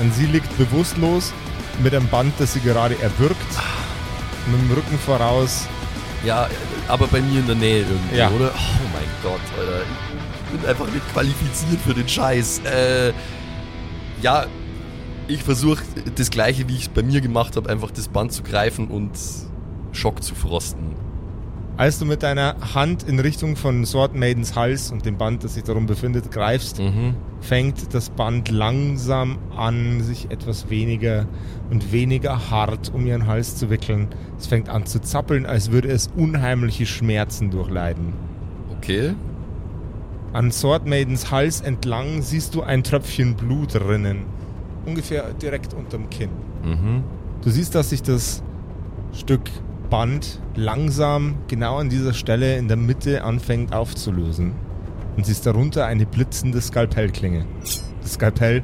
Und sie liegt bewusstlos mit einem Band, das sie gerade erwürgt, mit dem Rücken voraus. Ja, aber bei mir in der Nähe irgendwie, Ja. oder? Oh mein Gott, Alter. Ich bin einfach nicht qualifiziert für den Scheiß. Äh, ja, ich versuche das gleiche, wie ich es bei mir gemacht habe, einfach das Band zu greifen und Schock zu frosten. Als du mit deiner Hand in Richtung von Sword Maidens Hals und dem Band, das sich darum befindet, greifst, Mhm. fängt das Band langsam an, sich etwas weniger und weniger hart um ihren Hals zu wickeln. Es fängt an zu zappeln, als würde es unheimliche Schmerzen durchleiden. Okay. An Sword Maidens Hals entlang siehst du ein Tröpfchen Blut rinnen. Ungefähr direkt unterm Kinn. Mhm. Du siehst, dass sich das Stück Band langsam genau an dieser Stelle in der Mitte anfängt aufzulösen. Und siehst darunter eine blitzende Skalpellklinge. Das Skalpell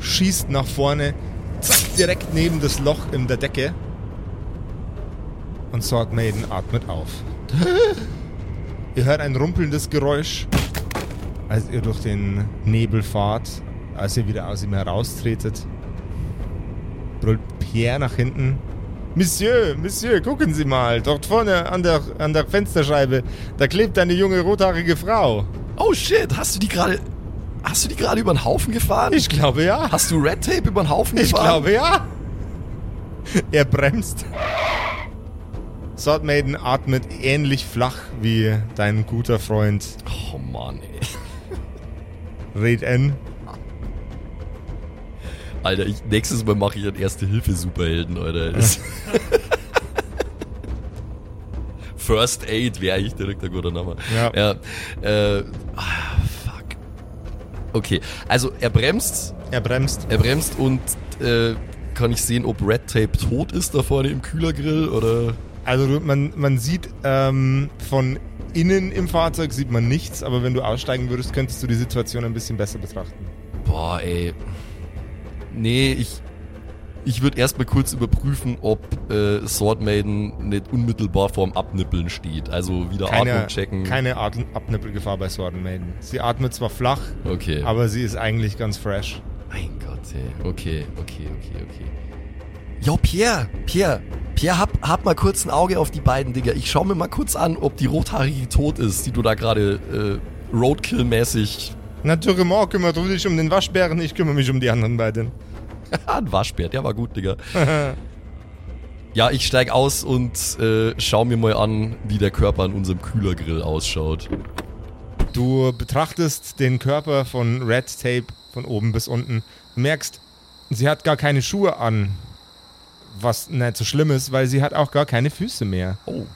schießt nach vorne, zack, direkt neben das Loch in der Decke. Und Sword Maiden atmet auf. ihr hört ein rumpelndes Geräusch, als ihr durch den Nebel fahrt, als ihr wieder aus ihm heraustretet. Brüllt Pierre nach hinten. Monsieur, Monsieur, gucken Sie mal. Dort vorne an der, an der Fensterscheibe, da klebt eine junge rothaarige Frau. Oh shit, hast du die gerade. Hast du die gerade über den Haufen gefahren? Ich glaube ja. Hast du Red Tape über den Haufen Ich gefahren? glaube ja. Er bremst. Sword Maiden atmet ähnlich flach wie dein guter Freund Oh Mann, ey. Red N. Alter, ich, nächstes Mal mache ich einen Erste-Hilfe-Superhelden, Alter. First Aid wäre ich direkt ein guter Name. Ja. ja äh, ah, fuck. Okay, also er bremst, Er bremst. er bremst und äh, kann ich sehen, ob Red Tape tot ist da vorne im Kühlergrill oder. Also man, man sieht ähm, von innen im Fahrzeug sieht man nichts, aber wenn du aussteigen würdest, könntest du die Situation ein bisschen besser betrachten. Boah, ey. Nee, ich. Ich würde erstmal kurz überprüfen, ob äh, Sword Maiden nicht unmittelbar vorm Abnippeln steht. Also wieder Keine, Atmung checken. keine At Abnippelgefahr bei Sword Maiden. Sie atmet zwar flach, okay. aber sie ist eigentlich ganz fresh. Mein Gott, ey. Okay, okay, okay, okay. Jo, Pierre, Pierre, Pierre, hab, hab mal kurz ein Auge auf die beiden, Digga. Ich schau mir mal kurz an, ob die rothaarige tot ist, die du da gerade äh, Roadkill-mäßig. Naturellement kümmert du dich um den Waschbären, ich kümmere mich um die anderen beiden. ein Waschbär, der war gut, Digga. ja, ich steig aus und äh, schau mir mal an, wie der Körper an unserem Kühlergrill ausschaut. Du betrachtest den Körper von Red Tape von oben bis unten. Du merkst, sie hat gar keine Schuhe an. Was nicht so schlimm ist, weil sie hat auch gar keine Füße mehr. Oh.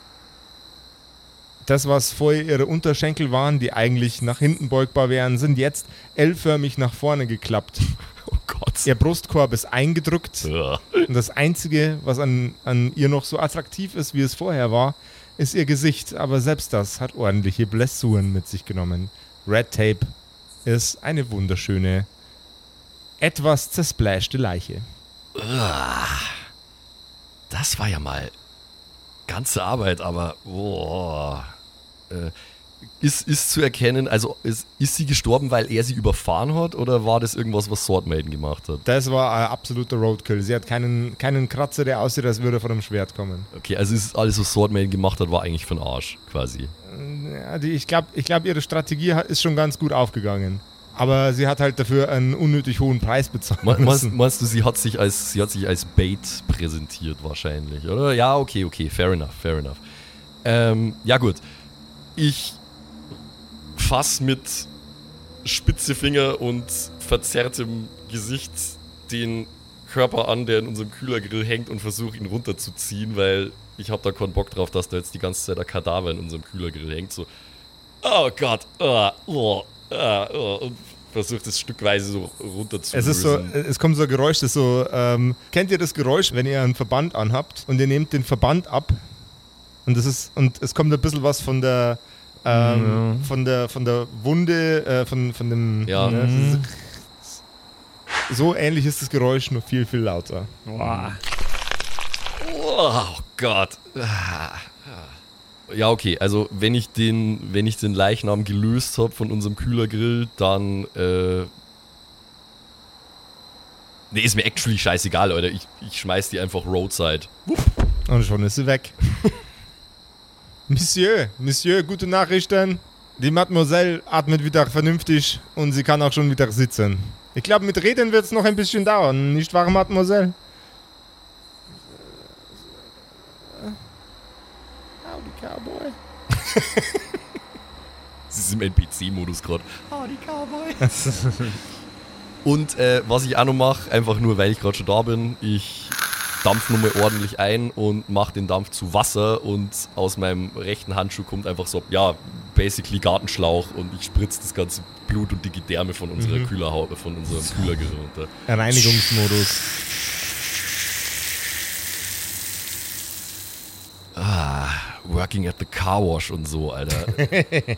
Das, was vorher ihre Unterschenkel waren, die eigentlich nach hinten beugbar wären, sind jetzt L-förmig nach vorne geklappt. Oh Gott. Ihr Brustkorb ist eingedrückt. Ja. Und das Einzige, was an, an ihr noch so attraktiv ist, wie es vorher war, ist ihr Gesicht. Aber selbst das hat ordentliche Blessuren mit sich genommen. Red Tape ist eine wunderschöne, etwas zersplashte Leiche. Das war ja mal ganze Arbeit, aber boah. Äh, ist, ist zu erkennen, also ist, ist sie gestorben, weil er sie überfahren hat oder war das irgendwas, was Swordmaiden gemacht hat? Das war ein absoluter Roadkill. Sie hat keinen, keinen Kratzer, der aussieht, als würde er von einem Schwert kommen. Okay, also ist alles, was Swordmaiden gemacht hat, war eigentlich für den Arsch, quasi. Ja, die, ich glaube, ich glaub, ihre Strategie ist schon ganz gut aufgegangen. Aber sie hat halt dafür einen unnötig hohen Preis bezahlt. Me- Meinst, meinst du, sie hat, sich als, sie hat sich als Bait präsentiert wahrscheinlich, oder? Ja, okay, okay, fair enough, fair enough. Ähm, ja gut, ich fass mit spitze Finger und verzerrtem Gesicht den Körper an, der in unserem Kühlergrill hängt und versuche ihn runterzuziehen, weil ich habe da keinen Bock drauf, dass da jetzt die ganze Zeit ein Kadaver in unserem Kühlergrill hängt. So, oh Gott, oh, oh, und versucht es stückweise so runter zu Es ist so, es kommt so ein Geräusch, das so, ähm, kennt ihr das Geräusch, wenn ihr einen Verband anhabt und ihr nehmt den Verband ab und das ist, und es kommt ein bisschen was von der, ähm, von der, von der Wunde, äh, von, von dem, Ja. ne, das ist- so ähnlich ist das Geräusch, nur viel, viel lauter. Boah. Oh Gott. Ja, okay, also wenn ich den, wenn ich den Leichnam gelöst habe von unserem Kühlergrill, dann äh. Nee, ist mir actually scheißegal, Leute. Ich, ich schmeiß die einfach roadside. Und schon ist sie weg. Monsieur, Monsieur, gute Nachrichten. Die Mademoiselle atmet wieder vernünftig und sie kann auch schon wieder sitzen. Ich glaube, mit Reden wird es noch ein bisschen dauern, nicht wahr, Mademoiselle? Cowboy. Das ist im NPC-Modus gerade. Und äh, was ich auch noch mache, einfach nur weil ich gerade schon da bin, ich dampf nochmal ordentlich ein und mache den Dampf zu Wasser und aus meinem rechten Handschuh kommt einfach so, ja, basically Gartenschlauch und ich spritze das ganze Blut und die Gedärme von unserer Kühlerhaut, von unserem Kühlergrill runter. Reinigungsmodus. Ah, working at the car wash und so, Alter.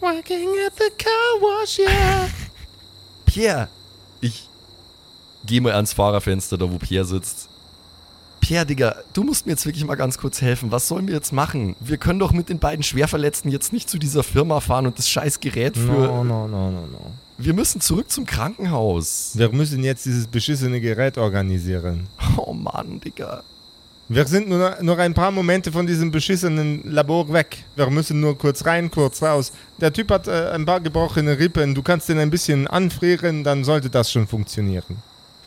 Working at the car wash, yeah. Pierre, ich gehe mal ans Fahrerfenster, da wo Pierre sitzt. Pierre, Digga, du musst mir jetzt wirklich mal ganz kurz helfen. Was sollen wir jetzt machen? Wir können doch mit den beiden Schwerverletzten jetzt nicht zu dieser Firma fahren und das scheiß Gerät für. No, no, no, no, no. Wir müssen zurück zum Krankenhaus. Wir müssen jetzt dieses beschissene Gerät organisieren. Oh Mann, Digga. Wir sind nur, nur ein paar Momente von diesem beschissenen Labor weg. Wir müssen nur kurz rein, kurz raus. Der Typ hat äh, ein paar gebrochene Rippen. Du kannst den ein bisschen anfrieren, dann sollte das schon funktionieren.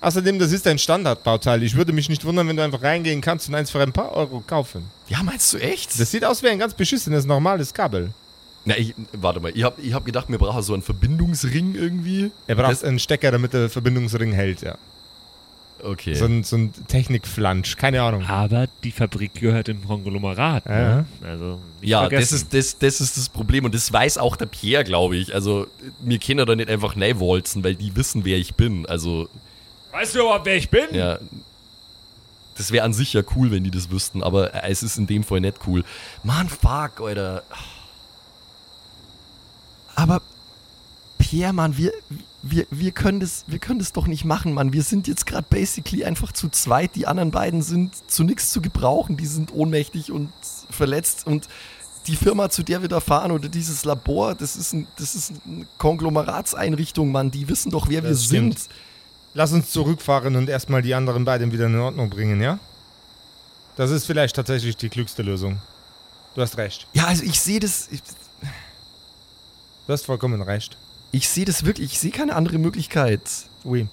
Außerdem, das ist ein Standardbauteil. Ich würde mich nicht wundern, wenn du einfach reingehen kannst und eins für ein paar Euro kaufen. Ja, meinst du echt? Das sieht aus wie ein ganz beschissenes normales Kabel. Na, ich, warte mal, ich hab, ich hab gedacht, wir brauchen so einen Verbindungsring irgendwie. Er braucht Das- einen Stecker, damit der Verbindungsring hält, ja. Okay. So ein, so ein Technikflansch, keine Ahnung. Aber die Fabrik gehört im Konglomerat. Ja. Ne? Also, ja, das ist, das, das ist das Problem und das weiß auch der Pierre, glaube ich. Also, mir können da nicht einfach walzen, weil die wissen, wer ich bin. Also, Weißt du überhaupt, wer ich bin? ja. Das wäre an sich ja cool, wenn die das wüssten, aber es ist in dem Fall nicht cool. Mann, fuck, Alter. Aber Pierre, Mann, wir, wir, wir, können das, wir können das doch nicht machen, Mann. Wir sind jetzt gerade basically einfach zu zweit. Die anderen beiden sind zu nichts zu gebrauchen. Die sind ohnmächtig und verletzt. Und die Firma, zu der wir da fahren, oder dieses Labor, das ist, ein, das ist eine Konglomeratseinrichtung, Mann. Die wissen doch, wer wir Das stimmt. sind. Lass uns zurückfahren und erstmal die anderen beiden wieder in Ordnung bringen, ja? Das ist vielleicht tatsächlich die klügste Lösung. Du hast recht. Ja, also ich sehe das. Ich, Du hast vollkommen recht. Ich sehe das wirklich. Ich sehe keine andere Möglichkeit. Ui.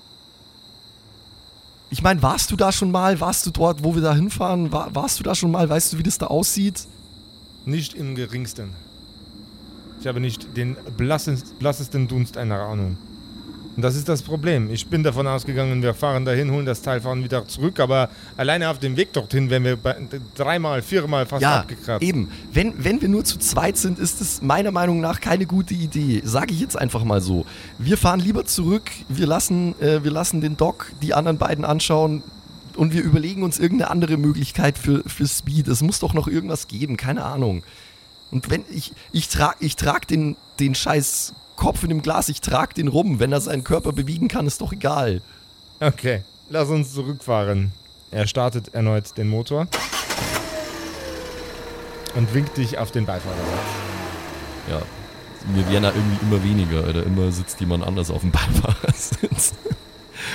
Ich meine, warst du da schon mal? Warst du dort, wo wir da hinfahren? War, warst du da schon mal? Weißt du, wie das da aussieht? Nicht im geringsten. Ich habe nicht den blassest, blassesten Dunst einer Ahnung. Und das ist das Problem. Ich bin davon ausgegangen, wir fahren dahin, holen das Teil, fahren wieder zurück, aber alleine auf dem Weg dorthin wären wir dreimal, viermal fast ja, abgekratzt. eben. Wenn, wenn wir nur zu zweit sind, ist es meiner Meinung nach keine gute Idee. Sage ich jetzt einfach mal so. Wir fahren lieber zurück, wir lassen, äh, wir lassen den Doc die anderen beiden anschauen und wir überlegen uns irgendeine andere Möglichkeit für, für Speed. Es muss doch noch irgendwas geben, keine Ahnung. Und wenn ich, ich trage ich trag den, den scheiß Kopf in dem Glas, ich trage den rum. Wenn er seinen Körper bewegen kann, ist doch egal. Okay, lass uns zurückfahren. Er startet erneut den Motor und winkt dich auf den Beifahrersitz. Ja. Wir werden da irgendwie immer weniger, oder immer sitzt jemand anders auf dem Beifahrersitz.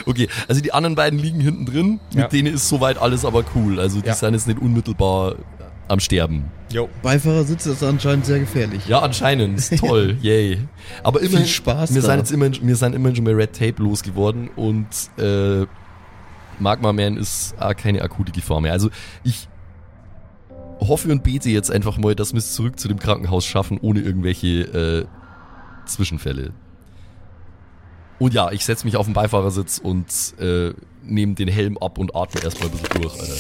Okay, also die anderen beiden liegen hinten drin. Ja. Mit denen ist soweit alles aber cool. Also die Ja. sind jetzt nicht unmittelbar am Sterben. Jo. Beifahrersitz ist anscheinend sehr gefährlich. Ja, anscheinend. Ist toll. Yay. Aber immerhin, Spaß wir da. sind jetzt immerhin, wir sind immerhin schon mal Red Tape losgeworden und äh, Magma Man ist auch keine akute Gefahr mehr. Also ich hoffe und bete jetzt einfach mal, dass wir es zurück zu dem Krankenhaus schaffen, ohne irgendwelche äh, Zwischenfälle. Und ja, ich setze mich auf den Beifahrersitz und äh, nehme den Helm ab und atme erstmal ein bisschen durch, Alter.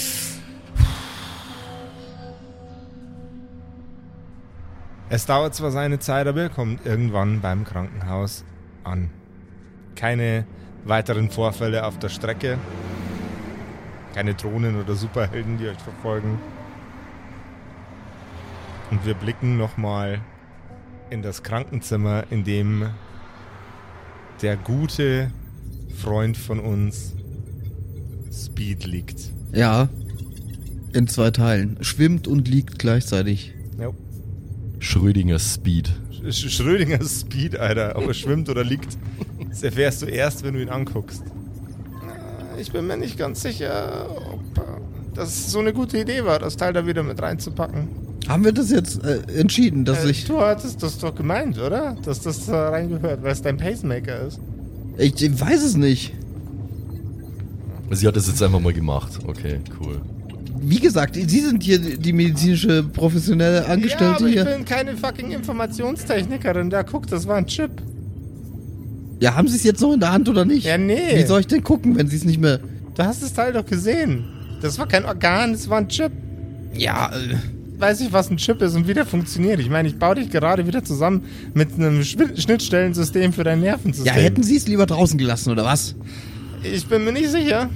Es dauert zwar seine Zeit, aber er kommt irgendwann beim Krankenhaus an. Keine weiteren Vorfälle auf der Strecke. Keine Drohnen oder Superhelden, die euch verfolgen. Und wir blicken nochmal in das Krankenzimmer, in dem der gute Freund von uns Speed liegt. Ja. In zwei Teilen. Schwimmt und liegt gleichzeitig. Schrödinger Speed. Sch Schrödinger Speed, Alter. Ob er schwimmt oder liegt, das erfährst du erst, wenn du ihn anguckst. Äh, Ich bin mir nicht ganz sicher, ob äh, das so eine gute Idee war, das Teil da wieder mit reinzupacken. Haben wir das jetzt äh, entschieden, dass Äh, ich. du hattest das doch gemeint, oder? Dass das da reingehört, weil es dein Pacemaker ist. Ich weiß es nicht. Sie hat das jetzt einfach mal gemacht. Okay, cool. Wie gesagt, Sie sind hier die medizinische professionelle ja, Angestellte aber ich hier. bin keine fucking Informationstechnikerin. Da guck, das war ein Chip. Ja, haben Sie es jetzt noch in der Hand oder nicht? Ja, nee. Wie soll ich denn gucken, wenn Sie es nicht mehr. Du hast das Teil doch gesehen. Das war kein Organ, das war ein Chip. Ja, äh, weiß ich, was ein Chip ist und wie der funktioniert. Ich meine, ich baue dich gerade wieder zusammen mit einem Schnittstellensystem für dein Nervensystem. ja, hätten Sie es lieber draußen gelassen oder was? Ich bin mir nicht sicher.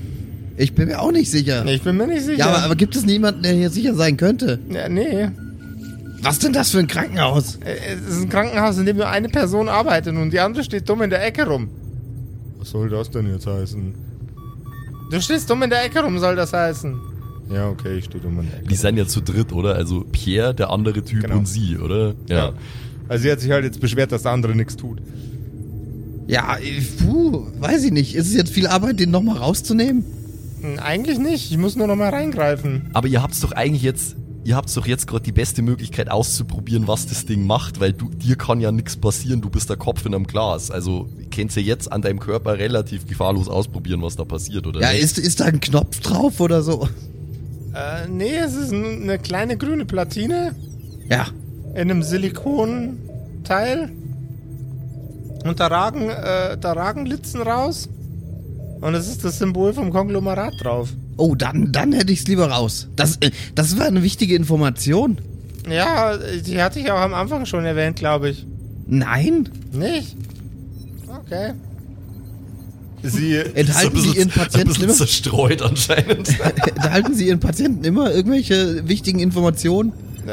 Ich bin mir auch nicht sicher. Ich bin mir nicht sicher. Ja, aber, aber gibt es niemanden, der hier sicher sein könnte? Ja, nee. Was denn das für ein Krankenhaus? Äh, Es ist ein Krankenhaus, in dem nur eine Person arbeitet und die andere steht dumm in der Ecke rum. Was soll das denn jetzt heißen? Du stehst dumm in der Ecke rum, soll das heißen. Ja, okay, ich stehe dumm in der Ecke. Die sind ja zu dritt, oder? Also Pierre, der andere Typ Genau. und sie, oder? Ja. Also sie hat sich halt jetzt beschwert, dass der andere nichts tut. Ja, äh, puh, weiß ich nicht. Ist es jetzt viel Arbeit, den nochmal rauszunehmen? Hm, Eigentlich nicht. Ich muss nur noch mal reingreifen. Aber ihr habt's doch eigentlich jetzt, ihr habt's doch jetzt gerade die beste Möglichkeit auszuprobieren, was das Ding macht, weil du, dir kann ja nichts passieren, du bist der Kopf in einem Glas. Also kannst du jetzt an deinem Körper relativ gefahrlos ausprobieren, was da passiert, oder Ja, nicht? ist, ist da ein Knopf drauf oder so? Äh, nee, es ist eine kleine grüne Platine Ja. in einem Silikonteil. Und da ragen, äh, da ragen Litzen raus. Und es ist das Symbol vom Konglomerat drauf. Oh, dann, dann hätte ich's lieber raus. Das, äh, das war eine wichtige Information. Ja, die hatte ich auch am Anfang schon erwähnt, glaube ich. Nein? Nicht? Okay. Sie, Ist ein Enthalten Sie bisschen- Ihren ein Patienten bisschen immer, zerstreut anscheinend. enthalten Sie Ihren Patienten immer irgendwelche wichtigen Informationen? Äh,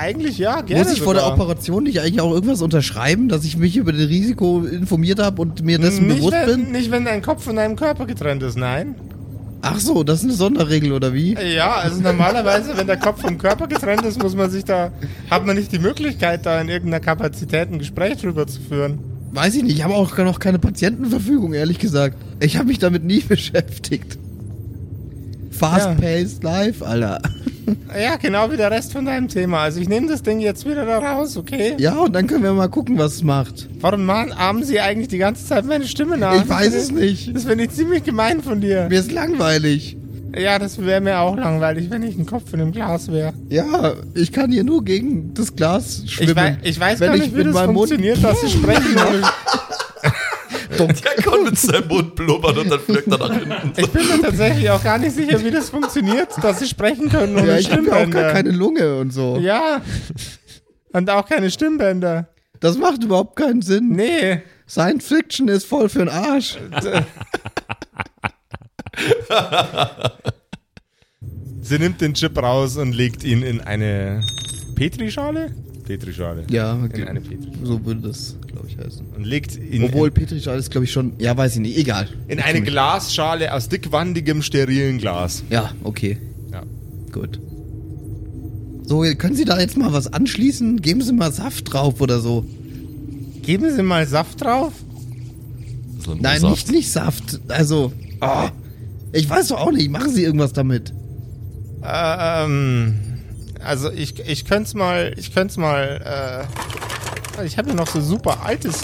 eigentlich ja, gerne Muss ich vor der sogar. Operation nicht eigentlich auch irgendwas unterschreiben, dass ich mich über das Risiko informiert habe und mir dessen nicht, bewusst wenn, bin? Nicht, wenn dein Kopf von deinem Körper getrennt ist, nein. Ach so, das ist eine Sonderregel oder wie? Ja, also normalerweise, wenn der Kopf vom Körper getrennt ist, muss man sich da, hat man nicht die Möglichkeit, da in irgendeiner Kapazität ein Gespräch drüber zu führen. Weiß ich nicht, ich habe auch noch keine Patientenverfügung, ehrlich gesagt. Ich habe mich damit nie beschäftigt. Fast-paced life, Alter. Ja, genau wie der Rest von deinem Thema. Also ich nehme das Ding jetzt wieder da raus, okay? Ja, und dann können wir mal gucken, was es macht. Warum machen, ahmen sie eigentlich die ganze Zeit meine Stimme nach? Ich weiß es nicht. Das finde ich ziemlich gemein von dir. Mir ist langweilig. Ja, das wäre mir auch langweilig, wenn ich ein Kopf in einem Glas wäre. Ja, ich kann hier nur gegen das Glas schwimmen. Ich, wei ich weiß Wenn gar ich nicht, wie mit das meinem Mund- funktioniert, dass sie sprechen. ohne- Der kann mit seinem Mund blubbern und dann fliegt er nach hinten. Ich bin mir tatsächlich auch gar nicht sicher, wie das funktioniert, dass sie sprechen können ohne Ja, ich habe ja auch Stimmbänder. gar keine Lunge und so. Ja. Und auch keine Stimmbänder. Das macht überhaupt keinen Sinn. Nee. Science Fiction ist voll für den Arsch. Sie nimmt den Chip raus und legt ihn in eine Petrischale? Petrischale. Ja, In eine Petrischale. so würde das, glaube ich, heißen. Und legt ihn Obwohl in, Petrischale ist, glaube ich, schon. Ja, weiß ich nicht. Egal. in eine Glasschale aus dickwandigem, sterilen Glas. Ja, okay. Ja. Gut. So, können Sie da jetzt mal was anschließen? Geben Sie mal Saft drauf oder so. Geben Sie mal Saft drauf. Nein, Saft. nicht, nicht Saft. Also, oh, ich weiß doch auch nicht. Machen Sie irgendwas damit. Äh, ähm, also ich, ich könnte es mal, ich könnte es mal, äh, ich habe ja noch so super altes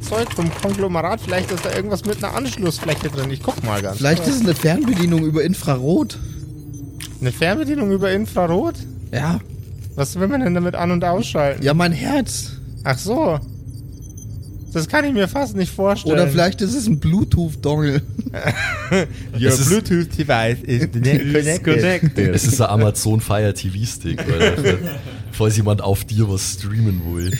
Zeug vom Konglomerat. Vielleicht ist da irgendwas mit einer Anschlussfläche drin. Ich guck mal ganz. Vielleicht ist es eine Fernbedienung über Infrarot. Eine Fernbedienung über Infrarot? Ja. Was will man denn damit an- und ausschalten? Ja, mein Herz. Ach so. Das kann ich mir fast nicht vorstellen. Oder vielleicht ist es ein Bluetooth-Dongle. Your Es ist- Bluetooth device is connected. Es ist ein Amazon Fire TV Stick, weil falls jemand auf dir was streamen will.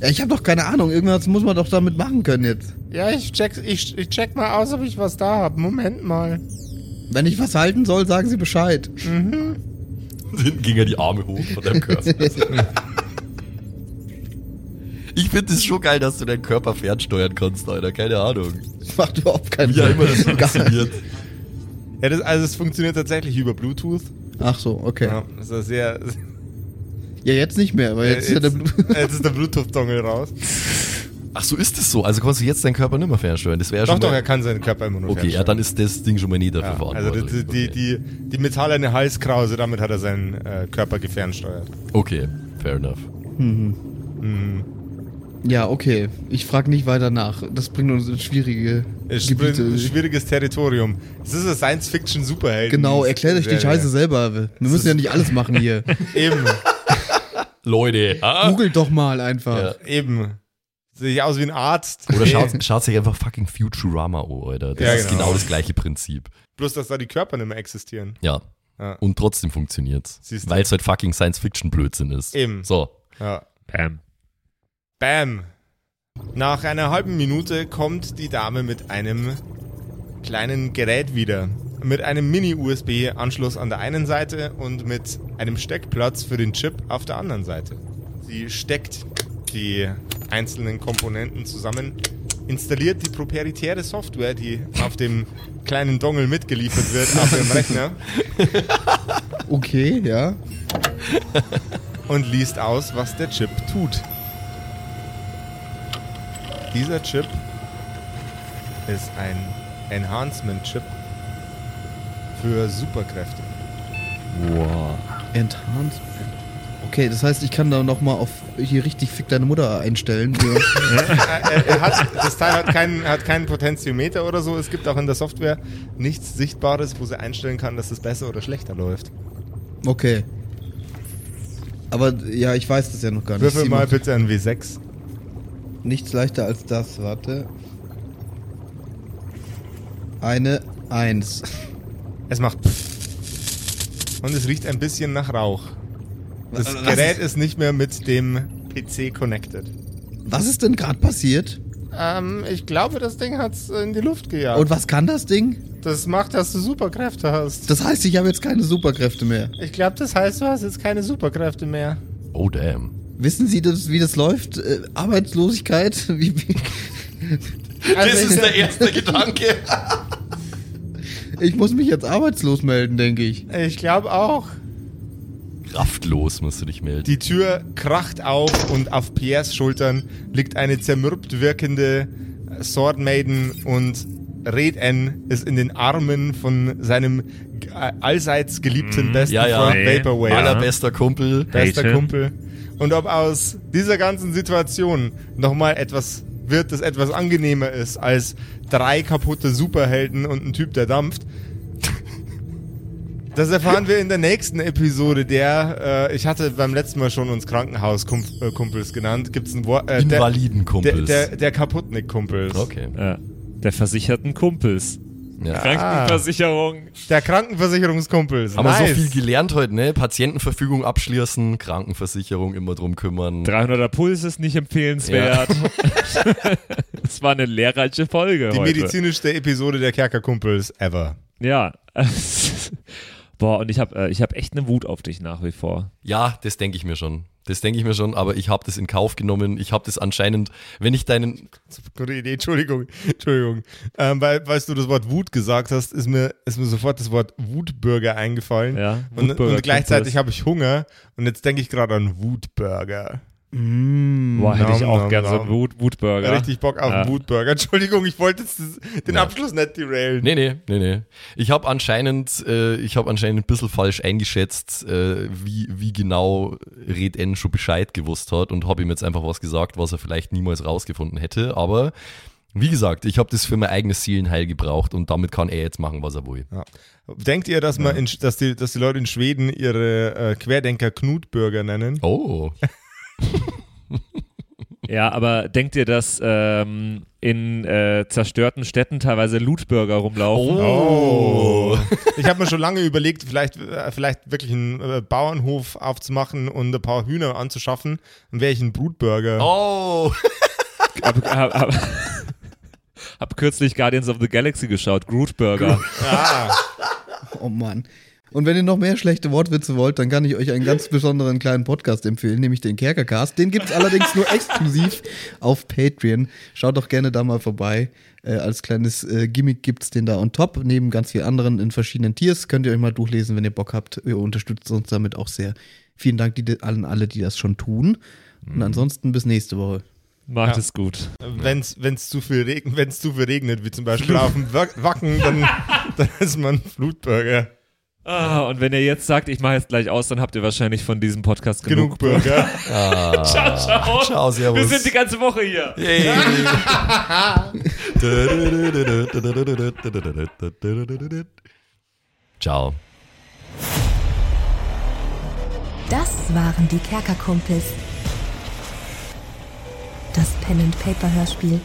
Ja, ich habe doch keine Ahnung. Irgendwas muss man doch damit machen können jetzt. Ja, ich check, ich, ich check mal aus, ob ich was da hab. Moment mal. Wenn ich was halten soll, sagen Sie Bescheid. Hinten gingen ja die Arme hoch von deinem Körper. Ich finde es schon geil, dass du deinen Körper fernsteuern kannst, Alter. Keine Ahnung. Das macht überhaupt keinen Wie ja Sinn. immer das funktioniert. Ja, das, also es funktioniert tatsächlich über Bluetooth. Ach so, okay. Ja, das ist sehr. Ja, jetzt nicht mehr, weil jetzt, ist ja der jetzt ist der Bluetooth-Dongle raus. Ach so ist es so. Also kannst du jetzt deinen Körper nicht mehr fernsteuern. Das wäre ja Doch, schon doch, mal- er kann seinen Körper immer nur Okay, ja, dann ist das Ding schon mal nie dafür Ja, also verantwortlich. die, die, die, die metallene Halskrause, damit hat er seinen äh, Körper gefernsteuert. okay, fair enough. Ja, okay. Ich frage nicht weiter nach. Das bringt uns in schwierige Es ist Gebiete. ein schwieriges Territorium. Es ist eine Science-Fiction-Superheld. Genau, erklärt euch die Scheiße selber. Wir müssen ja nicht alles machen hier. Eben, Leute, ah? Googelt doch mal einfach. Ja. eben. Sehe ich aus wie ein Arzt. Oder schaut, schaut sich einfach fucking Futurama an, Alter. Das Ja, ist genau. genau das gleiche Prinzip. Bloß, dass da die Körper nicht mehr existieren. Ja. Ja. Und trotzdem funktioniert's. Weil es halt fucking Science-Fiction-Blödsinn ist. Eben. So. Ja. Pam. Bam. Nach einer halben Minute kommt die Dame mit einem kleinen Gerät wieder. Mit einem Mini-USB-Anschluss an der einen Seite und mit einem Steckplatz für den Chip auf der anderen Seite. Sie steckt die einzelnen Komponenten zusammen, installiert die proprietäre Software, die auf dem kleinen Dongle mitgeliefert wird, auf ihrem Rechner Okay, ja. und liest aus, was der Chip tut. Dieser Chip ist ein Enhancement Chip für Superkräfte. Wow. Enhanced. Okay, das heißt, ich kann da nochmal auf hier richtig fick deine Mutter einstellen. Er, er hat, das Teil hat keinen, hat keinen Potentiometer oder so. Es gibt auch in der Software nichts Sichtbares, wo sie einstellen kann, dass es besser oder schlechter läuft. okay. Aber ja, ich weiß das ja noch gar nicht. Würfel mal bitte ein W6. Nichts leichter als das, warte. Eine Eins. Es macht und es riecht ein bisschen nach Rauch. Das Was- Gerät ist- ist nicht mehr mit dem PC connected. Was ist denn gerade passiert? Ähm, ich glaube, das Ding hat's in die Luft gejagt. Und was kann das Ding? das macht, dass du Superkräfte hast. Das heißt, ich habe jetzt keine Superkräfte mehr. Ich glaube, das heißt, du hast jetzt keine Superkräfte mehr. Oh, damn. Wissen Sie, das, wie das läuft? Äh, Arbeitslosigkeit? Wie, wie? Also, der erste Gedanke. Ich muss mich jetzt arbeitslos melden, denke ich. ich glaube auch. Kraftlos musst du dich melden. Die Tür kracht auf und auf Pierres Schultern liegt eine zermürbt wirkende Sword Maiden und Red N ist in den Armen von seinem allseits geliebten besten Ja, ja. Freund Nee. Vaporwave. Allerbester Kumpel. bester. Kumpel. Und ob aus dieser ganzen Situation nochmal etwas wird, das etwas angenehmer ist als drei kaputte Superhelden und ein Typ, der dampft. Das erfahren wir in der nächsten Episode, der, äh, ich hatte beim letzten Mal schon uns Krankenhauskumpels genannt. Gibt's ein Wort? Äh, der, der, Invaliden-Kumpels. der, der Kaputtnick-Kumpels. Okay. Ja. Der versicherten Kumpels. Ja. Krankenversicherung. Der Krankenversicherungskumpels. Haben wir nice. so viel gelernt heute, ne? Patientenverfügung abschließen, Krankenversicherung immer drum kümmern. 300er Puls ist nicht empfehlenswert. das war eine lehrreiche Folge Die heute. medizinischste Episode der Kerkerkumpels ever. Ja. Boah, und ich habe äh, ich hab echt eine Wut auf dich nach wie vor. Ja, das denke ich mir schon. Das denke ich mir schon, aber ich habe das in Kauf genommen. Ich habe das anscheinend, wenn ich deinen. Gute Idee, Entschuldigung, Entschuldigung. Ähm, weil, weißt du das Wort Wut gesagt hast, ist mir, ist mir sofort das Wort Wutbürger eingefallen. Ja, und, Wutbürger und gleichzeitig habe ich Hunger und jetzt denke ich gerade an Wutburger. Boah, hätte ich nom, auch nom, gern so einen Wut, Wutburger. Richtig Bock auf Ja. einen Wutburger. Entschuldigung, ich wollte den Ja. Abschluss nicht derailen. Nee, nee, nee, nee. Ich habe anscheinend, äh, ich habe anscheinend ein bisschen falsch eingeschätzt, äh, wie, wie genau Red N schon Bescheid gewusst hat und habe ihm jetzt einfach was gesagt, was er vielleicht niemals rausgefunden hätte. Aber wie gesagt, ich habe das für mein eigenes Seelenheil gebraucht und damit kann er jetzt machen, was er will. Ja. Denkt ihr, dass, man in, dass, die, dass die Leute in Schweden ihre äh, Querdenker Knutbürger nennen? Oh, Ja, aber denkt ihr, dass ähm, in äh, zerstörten Städten teilweise Lootburger rumlaufen? Oh. Ich habe mir schon lange überlegt, vielleicht, äh, vielleicht wirklich einen äh, Bauernhof aufzumachen und ein paar Hühner anzuschaffen. Dann wäre ich ein Brutburger. oh. Hab, hab, hab, hab kürzlich Guardians of the Galaxy geschaut, Grootburger. Ah, Oh Mann. Und wenn ihr noch mehr schlechte Wortwitze wollt, dann kann ich euch einen ganz besonderen kleinen Podcast empfehlen, nämlich den Kerkercast. Den gibt es allerdings nur exklusiv auf Patreon. Schaut doch gerne da mal vorbei. Äh, als kleines äh, Gimmick gibt es den da on top, neben ganz vielen anderen in verschiedenen Tiers. Könnt ihr euch mal durchlesen, wenn ihr Bock habt. Ihr unterstützt uns damit auch sehr. Vielen Dank die, an alle, die das schon tun. Und ansonsten bis nächste Woche. Macht Ja. es gut. wenn es zu, viel regn- wenn's zu viel regnet, wie zum Beispiel auf dem Wack- Wacken, dann, dann ist man Flutburger. Ah, und wenn ihr jetzt sagt, ich mache jetzt gleich aus, dann habt ihr wahrscheinlich von diesem Podcast genug. Genug Burger. Ciao, ciao. Ciao, servus. Wir sind die ganze Woche hier. Ciao. Das waren die Kerkerkumpels. Das Pen and Paper Hörspiel.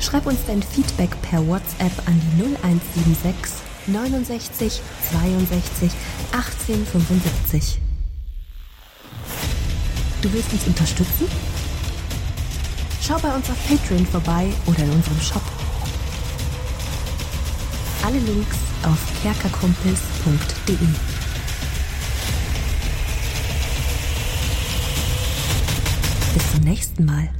Schreib uns dein Feedback per WhatsApp an die 0176 69 62 18 75. Du willst uns unterstützen? Schau bei uns auf Patreon vorbei oder in unserem Shop. Alle Links auf kerkerkumpels.de. Bis zum nächsten Mal.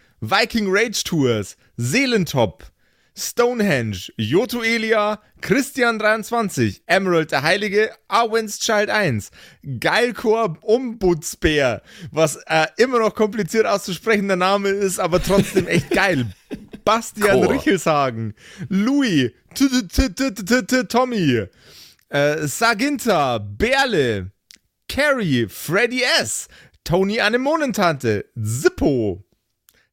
Viking Rage Tours, Seelentop, Stonehenge, Joto Elia, Christian23, Emerald der Heilige, Arwen's Child 1, Geilkor Ombudsbär, was äh, immer noch kompliziert auszusprechender Name ist, aber trotzdem echt geil. Bastian Chor. Richelshagen, Louis, Tommy, äh, Saginta, Berle, Carrie, Freddy S., Tony Anemonentante, Zippo,